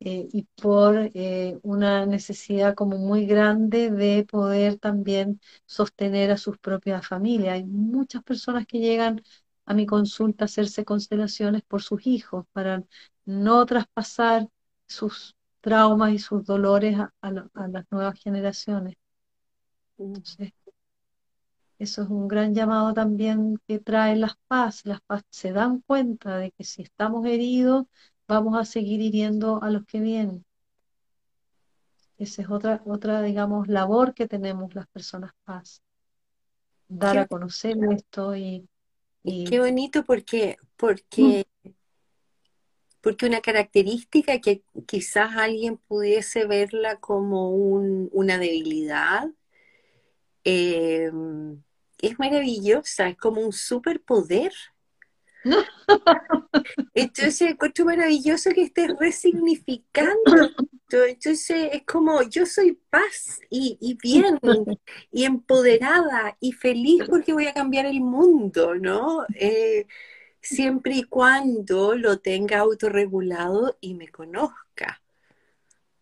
[SPEAKER 2] eh, y por eh, una necesidad como muy grande de poder también sostener a sus propias familias. Hay muchas personas que llegan a mi consulta a hacerse constelaciones por sus hijos para no traspasar sus traumas y sus dolores a, las nuevas generaciones. Entonces, eso es un gran llamado también que trae las paz. Las paz se dan cuenta de que si estamos heridos, vamos a seguir hiriendo a los que vienen. Esa es otra, otra, digamos, labor que tenemos las personas paz. Dar a conocer esto y,
[SPEAKER 1] Qué bonito porque, porque, mm. Porque una característica que quizás alguien pudiese verla como una debilidad, eh, es maravillosa, es como un superpoder. *laughs* Entonces encuentro maravilloso que estés resignificando. Entonces es como yo soy paz y, bien y empoderada y feliz porque voy a cambiar el mundo, ¿no? Eh, siempre y cuando lo tenga autorregulado y me conozca.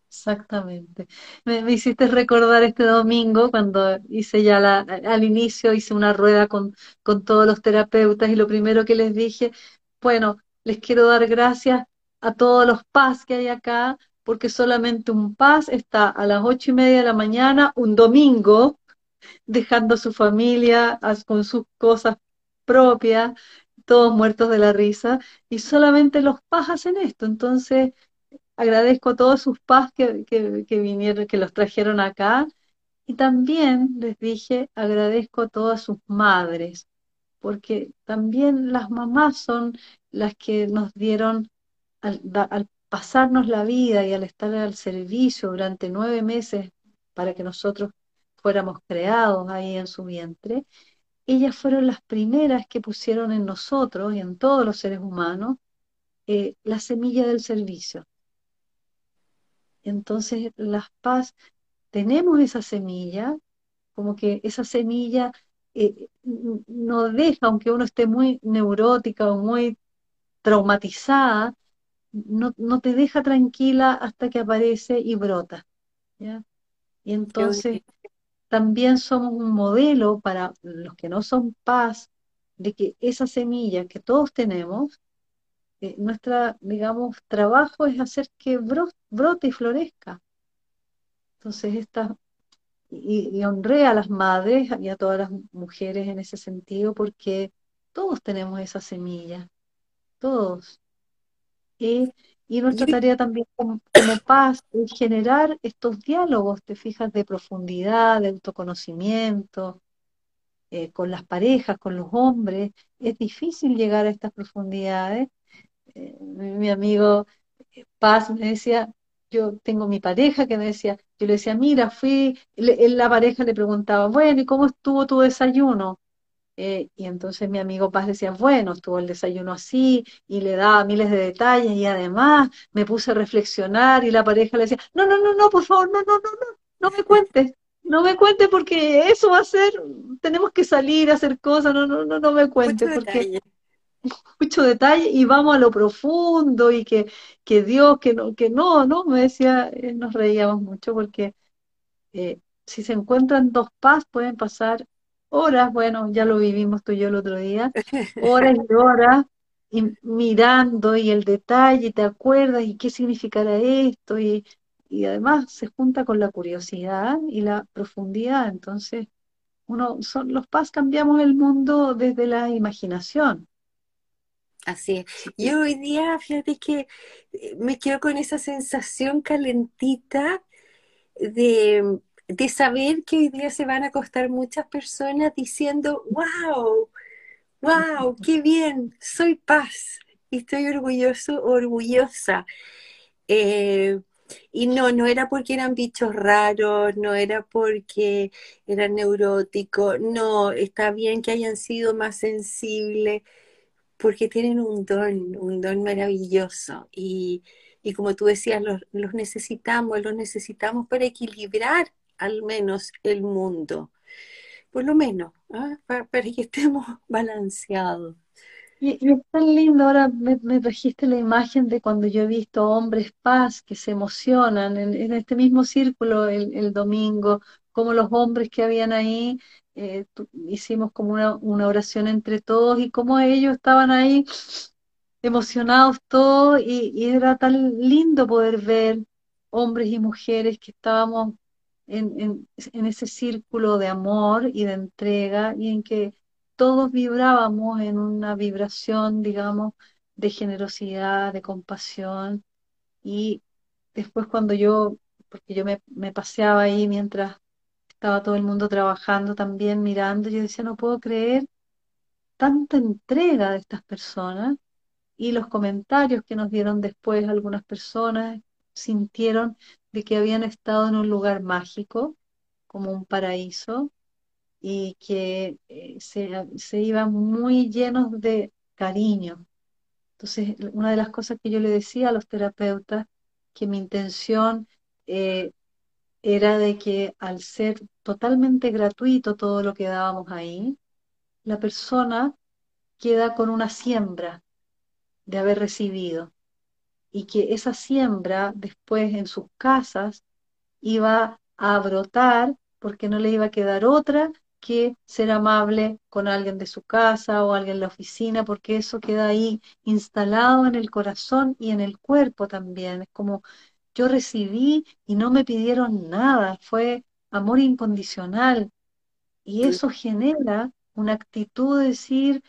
[SPEAKER 2] Exactamente. Me, hiciste recordar este domingo cuando hice ya la, al inicio, hice una rueda con, con todos los terapeutas y lo primero que les dije, bueno, les quiero dar gracias a todos los paz que hay acá, porque solamente un paz está a las ocho y media de la mañana, un domingo, dejando a su familia con sus cosas propias, todos muertos de la risa, y solamente los paz hacen esto. Entonces, agradezco a todos sus paz que, que, vinieron, que los trajeron acá. Y también les dije, agradezco a todas sus madres, porque también las mamás son las que nos dieron, al pasarnos la vida y al estar al servicio durante nueve meses para que nosotros fuéramos creados ahí en su vientre, ellas fueron las primeras que pusieron en nosotros y en todos los seres humanos eh, la semilla del servicio. Entonces, las paz, tenemos esa semilla, como que esa semilla eh, no deja, aunque uno esté muy neurótica o muy traumatizada, no, no, te deja tranquila hasta que aparece y brota. ¿ya? Y entonces también somos un modelo para los que no son paz, de que esa semilla que todos tenemos, eh, nuestra, digamos, trabajo es hacer que brote y florezca. Entonces, esta, y, y honré a las madres y a todas las mujeres en ese sentido, porque todos tenemos esa semilla, todos. Y, y nuestra tarea también como, paz es generar estos diálogos, te fijas, de profundidad, de autoconocimiento, eh, con las parejas, con los hombres. Es difícil llegar a estas profundidades eh, mi amigo eh, Paz me decía, yo tengo mi pareja que me decía, yo le decía, mira, fui, la pareja le preguntaba, bueno, ¿y cómo estuvo tu desayuno? Eh, y entonces mi amigo Paz decía, bueno, estuvo el desayuno así, y le daba miles de detalles, y además me puse a reflexionar, y la pareja le decía, no, no, no, no, por favor, no, no, no, no, no me cuentes, no me cuentes porque eso va a ser, tenemos que salir a hacer cosas, no, no, no, no me cuentes, porque *laughs* mucho detalle y vamos a lo profundo y que, que Dios, que no, que no, ¿no? Me decía, eh, nos reíamos mucho porque eh, si se encuentran dos paz pueden pasar horas, bueno, ya lo vivimos tú y yo el otro día, *laughs* horas y horas y mirando y el detalle, te acuerdas y qué significará esto y, y además se junta con la curiosidad y la profundidad, entonces uno son los paz cambiamos el mundo desde la imaginación
[SPEAKER 1] Así es. Yo hoy día, fíjate que eh, me quedo con esa sensación calentita de, saber que hoy día se van a acostar muchas personas diciendo, wow, wow, qué bien, soy paz y estoy orgulloso, orgullosa. Eh, y no, no era porque eran bichos raros, no era porque eran neuróticos, no, está bien que hayan sido más sensibles porque tienen un don, un don maravilloso. Y, como tú decías, los, necesitamos, los necesitamos para equilibrar al menos el mundo, por lo menos, ¿ah? para, que *laughs* estemos balanceados.
[SPEAKER 2] Y, es tan lindo, ahora me, trajiste la imagen de cuando yo he visto hombres paz que se emocionan en, este mismo círculo el, domingo, como los hombres que habían ahí eh, hicimos como una, oración entre todos y como ellos estaban ahí emocionados todos y, era tan lindo poder ver hombres y mujeres que estábamos en, en, ese círculo de amor y de entrega y en que todos vibrábamos en una vibración, digamos, de generosidad, de compasión. Y después cuando yo, porque yo me, me paseaba ahí mientras estaba todo el mundo trabajando también, mirando, yo decía, no puedo creer tanta entrega de estas personas y los comentarios que nos dieron después algunas personas sintieron de que habían estado en un lugar mágico, como un paraíso, y que eh, se, se iban muy llenos de cariño. Entonces, una de las cosas que yo le decía a los terapeutas, que mi intención eh, era de que al ser totalmente gratuito todo lo que dábamos ahí, la persona queda con una siembra de haber recibido y que esa siembra después en sus casas iba a brotar porque no le iba a quedar otra que ser amable con alguien de su casa o alguien en la oficina, porque eso queda ahí instalado en el corazón y en el cuerpo también. Es como yo recibí y no me pidieron nada, fue amor incondicional. Y eso genera una actitud de decir,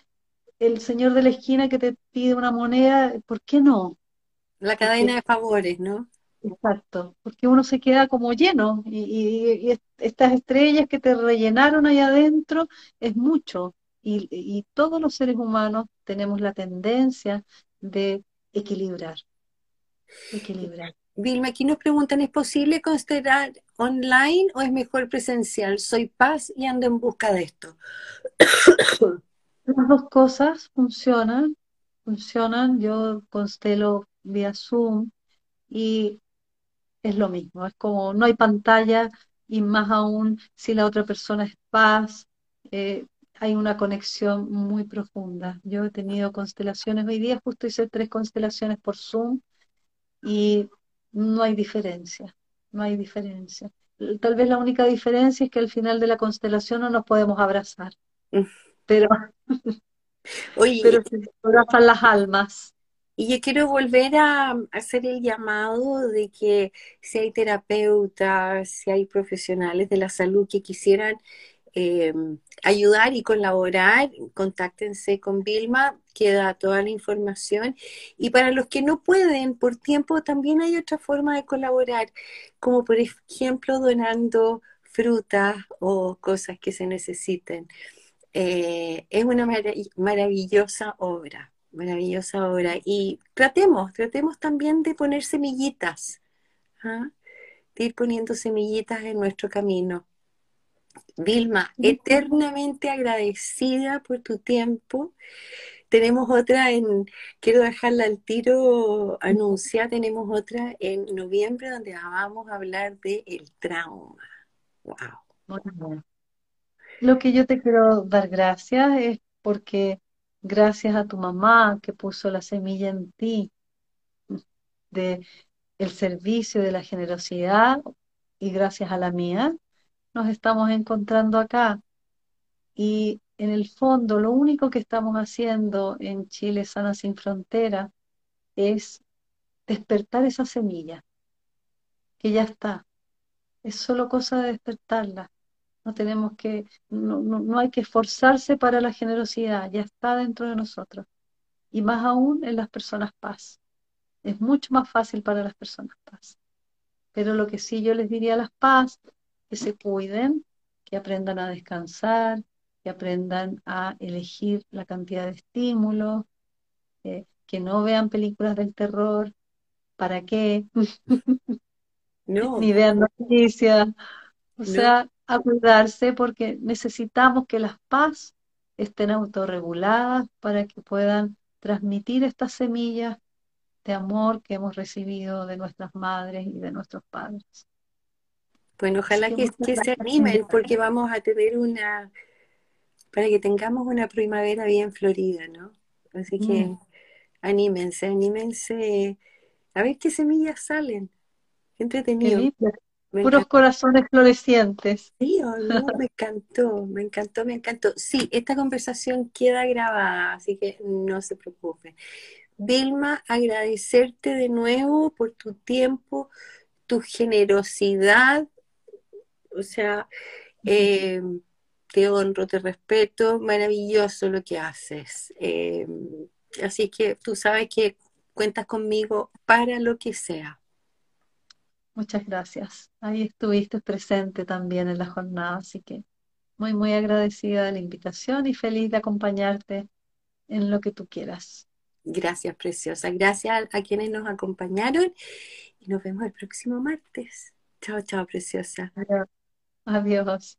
[SPEAKER 2] el señor de la esquina que te pide una moneda, ¿por qué no?
[SPEAKER 1] La cadena de favores, ¿no?
[SPEAKER 2] Exacto, porque uno se queda como lleno y, estas estrellas que te rellenaron ahí adentro es mucho y, y todos los seres humanos tenemos la tendencia de equilibrar, equilibrar.
[SPEAKER 1] Vilma, aquí nos preguntan, ¿es posible considerar online o es mejor presencial? Soy paz y ando en busca de esto.
[SPEAKER 2] Las dos cosas funcionan, funcionan. Yo constelo vía Zoom y es lo mismo, es como no hay pantalla y más aún si la otra persona es paz, eh, hay una conexión muy profunda. Yo he tenido constelaciones, hoy día justo hice tres constelaciones por Zoom y no hay diferencia, no hay diferencia. Tal vez la única diferencia es que al final de la constelación no nos podemos abrazar, mm. pero, *laughs*
[SPEAKER 1] Oye,
[SPEAKER 2] pero se abrazan las almas.
[SPEAKER 1] Y yo quiero volver a hacer el llamado de que si hay terapeutas, si hay profesionales de la salud que quisieran eh, ayudar y colaborar, contáctense con Vilma, queda toda la información. Y para los que no pueden por tiempo, también hay otra forma de colaborar, como por ejemplo donando frutas o cosas que se necesiten. Eh, es una maravillosa obra maravillosa obra. Y tratemos, tratemos también de poner semillitas, ¿ah? de ir poniendo semillitas en nuestro camino. Vilma, eternamente agradecida por tu tiempo. Tenemos otra en, quiero dejarla al tiro anunciar, tenemos otra en noviembre donde vamos a hablar de el trauma. Wow.
[SPEAKER 2] Lo que yo te quiero dar gracias es porque gracias a tu mamá que puso la semilla en ti de el servicio, de la generosidad y gracias a la mía, nos estamos encontrando acá. Y en el fondo, lo único que estamos haciendo en Chile Sana Sin Frontera es despertar esa semilla, que ya está. Es solo cosa de despertarla. No tenemos que, no, no, hay que esforzarse para la generosidad, ya está dentro de nosotros. Y más aún en las personas paz. Es mucho más fácil para las personas paz. Pero lo que sí yo les diría a las paz, que se cuiden, que aprendan a descansar, que aprendan a elegir la cantidad de estímulos, eh, que no vean películas del terror, ¿para qué? *laughs* No. *laughs* Ni vean noticias. O sea, a cuidarse porque necesitamos que las paz estén autorreguladas para que puedan transmitir estas semillas de amor que hemos recibido de nuestras madres y de nuestros padres.
[SPEAKER 1] Bueno, ojalá que, se animen porque vamos a tener una, para que tengamos una primavera bien florida, ¿no? Así que mm. anímense, anímense a ver qué semillas salen. entretenido.
[SPEAKER 2] Puros corazones florecientes.
[SPEAKER 1] Sí, oh, me encantó, me encantó, me encantó. Sí, esta conversación queda grabada, así que no se preocupe. Vilma, agradecerte de nuevo por tu tiempo, tu generosidad, o sea, eh, te honro, te respeto, maravilloso lo que haces. Eh, así que tú sabes que cuentas conmigo para lo que sea.
[SPEAKER 2] Muchas gracias. Ahí estuviste presente también en la jornada, así que muy, muy agradecida de la invitación y feliz de acompañarte en lo que tú quieras.
[SPEAKER 1] Gracias, preciosa. Gracias a, quienes nos acompañaron y nos vemos el próximo martes. Chao, chao, preciosa.
[SPEAKER 2] Adiós.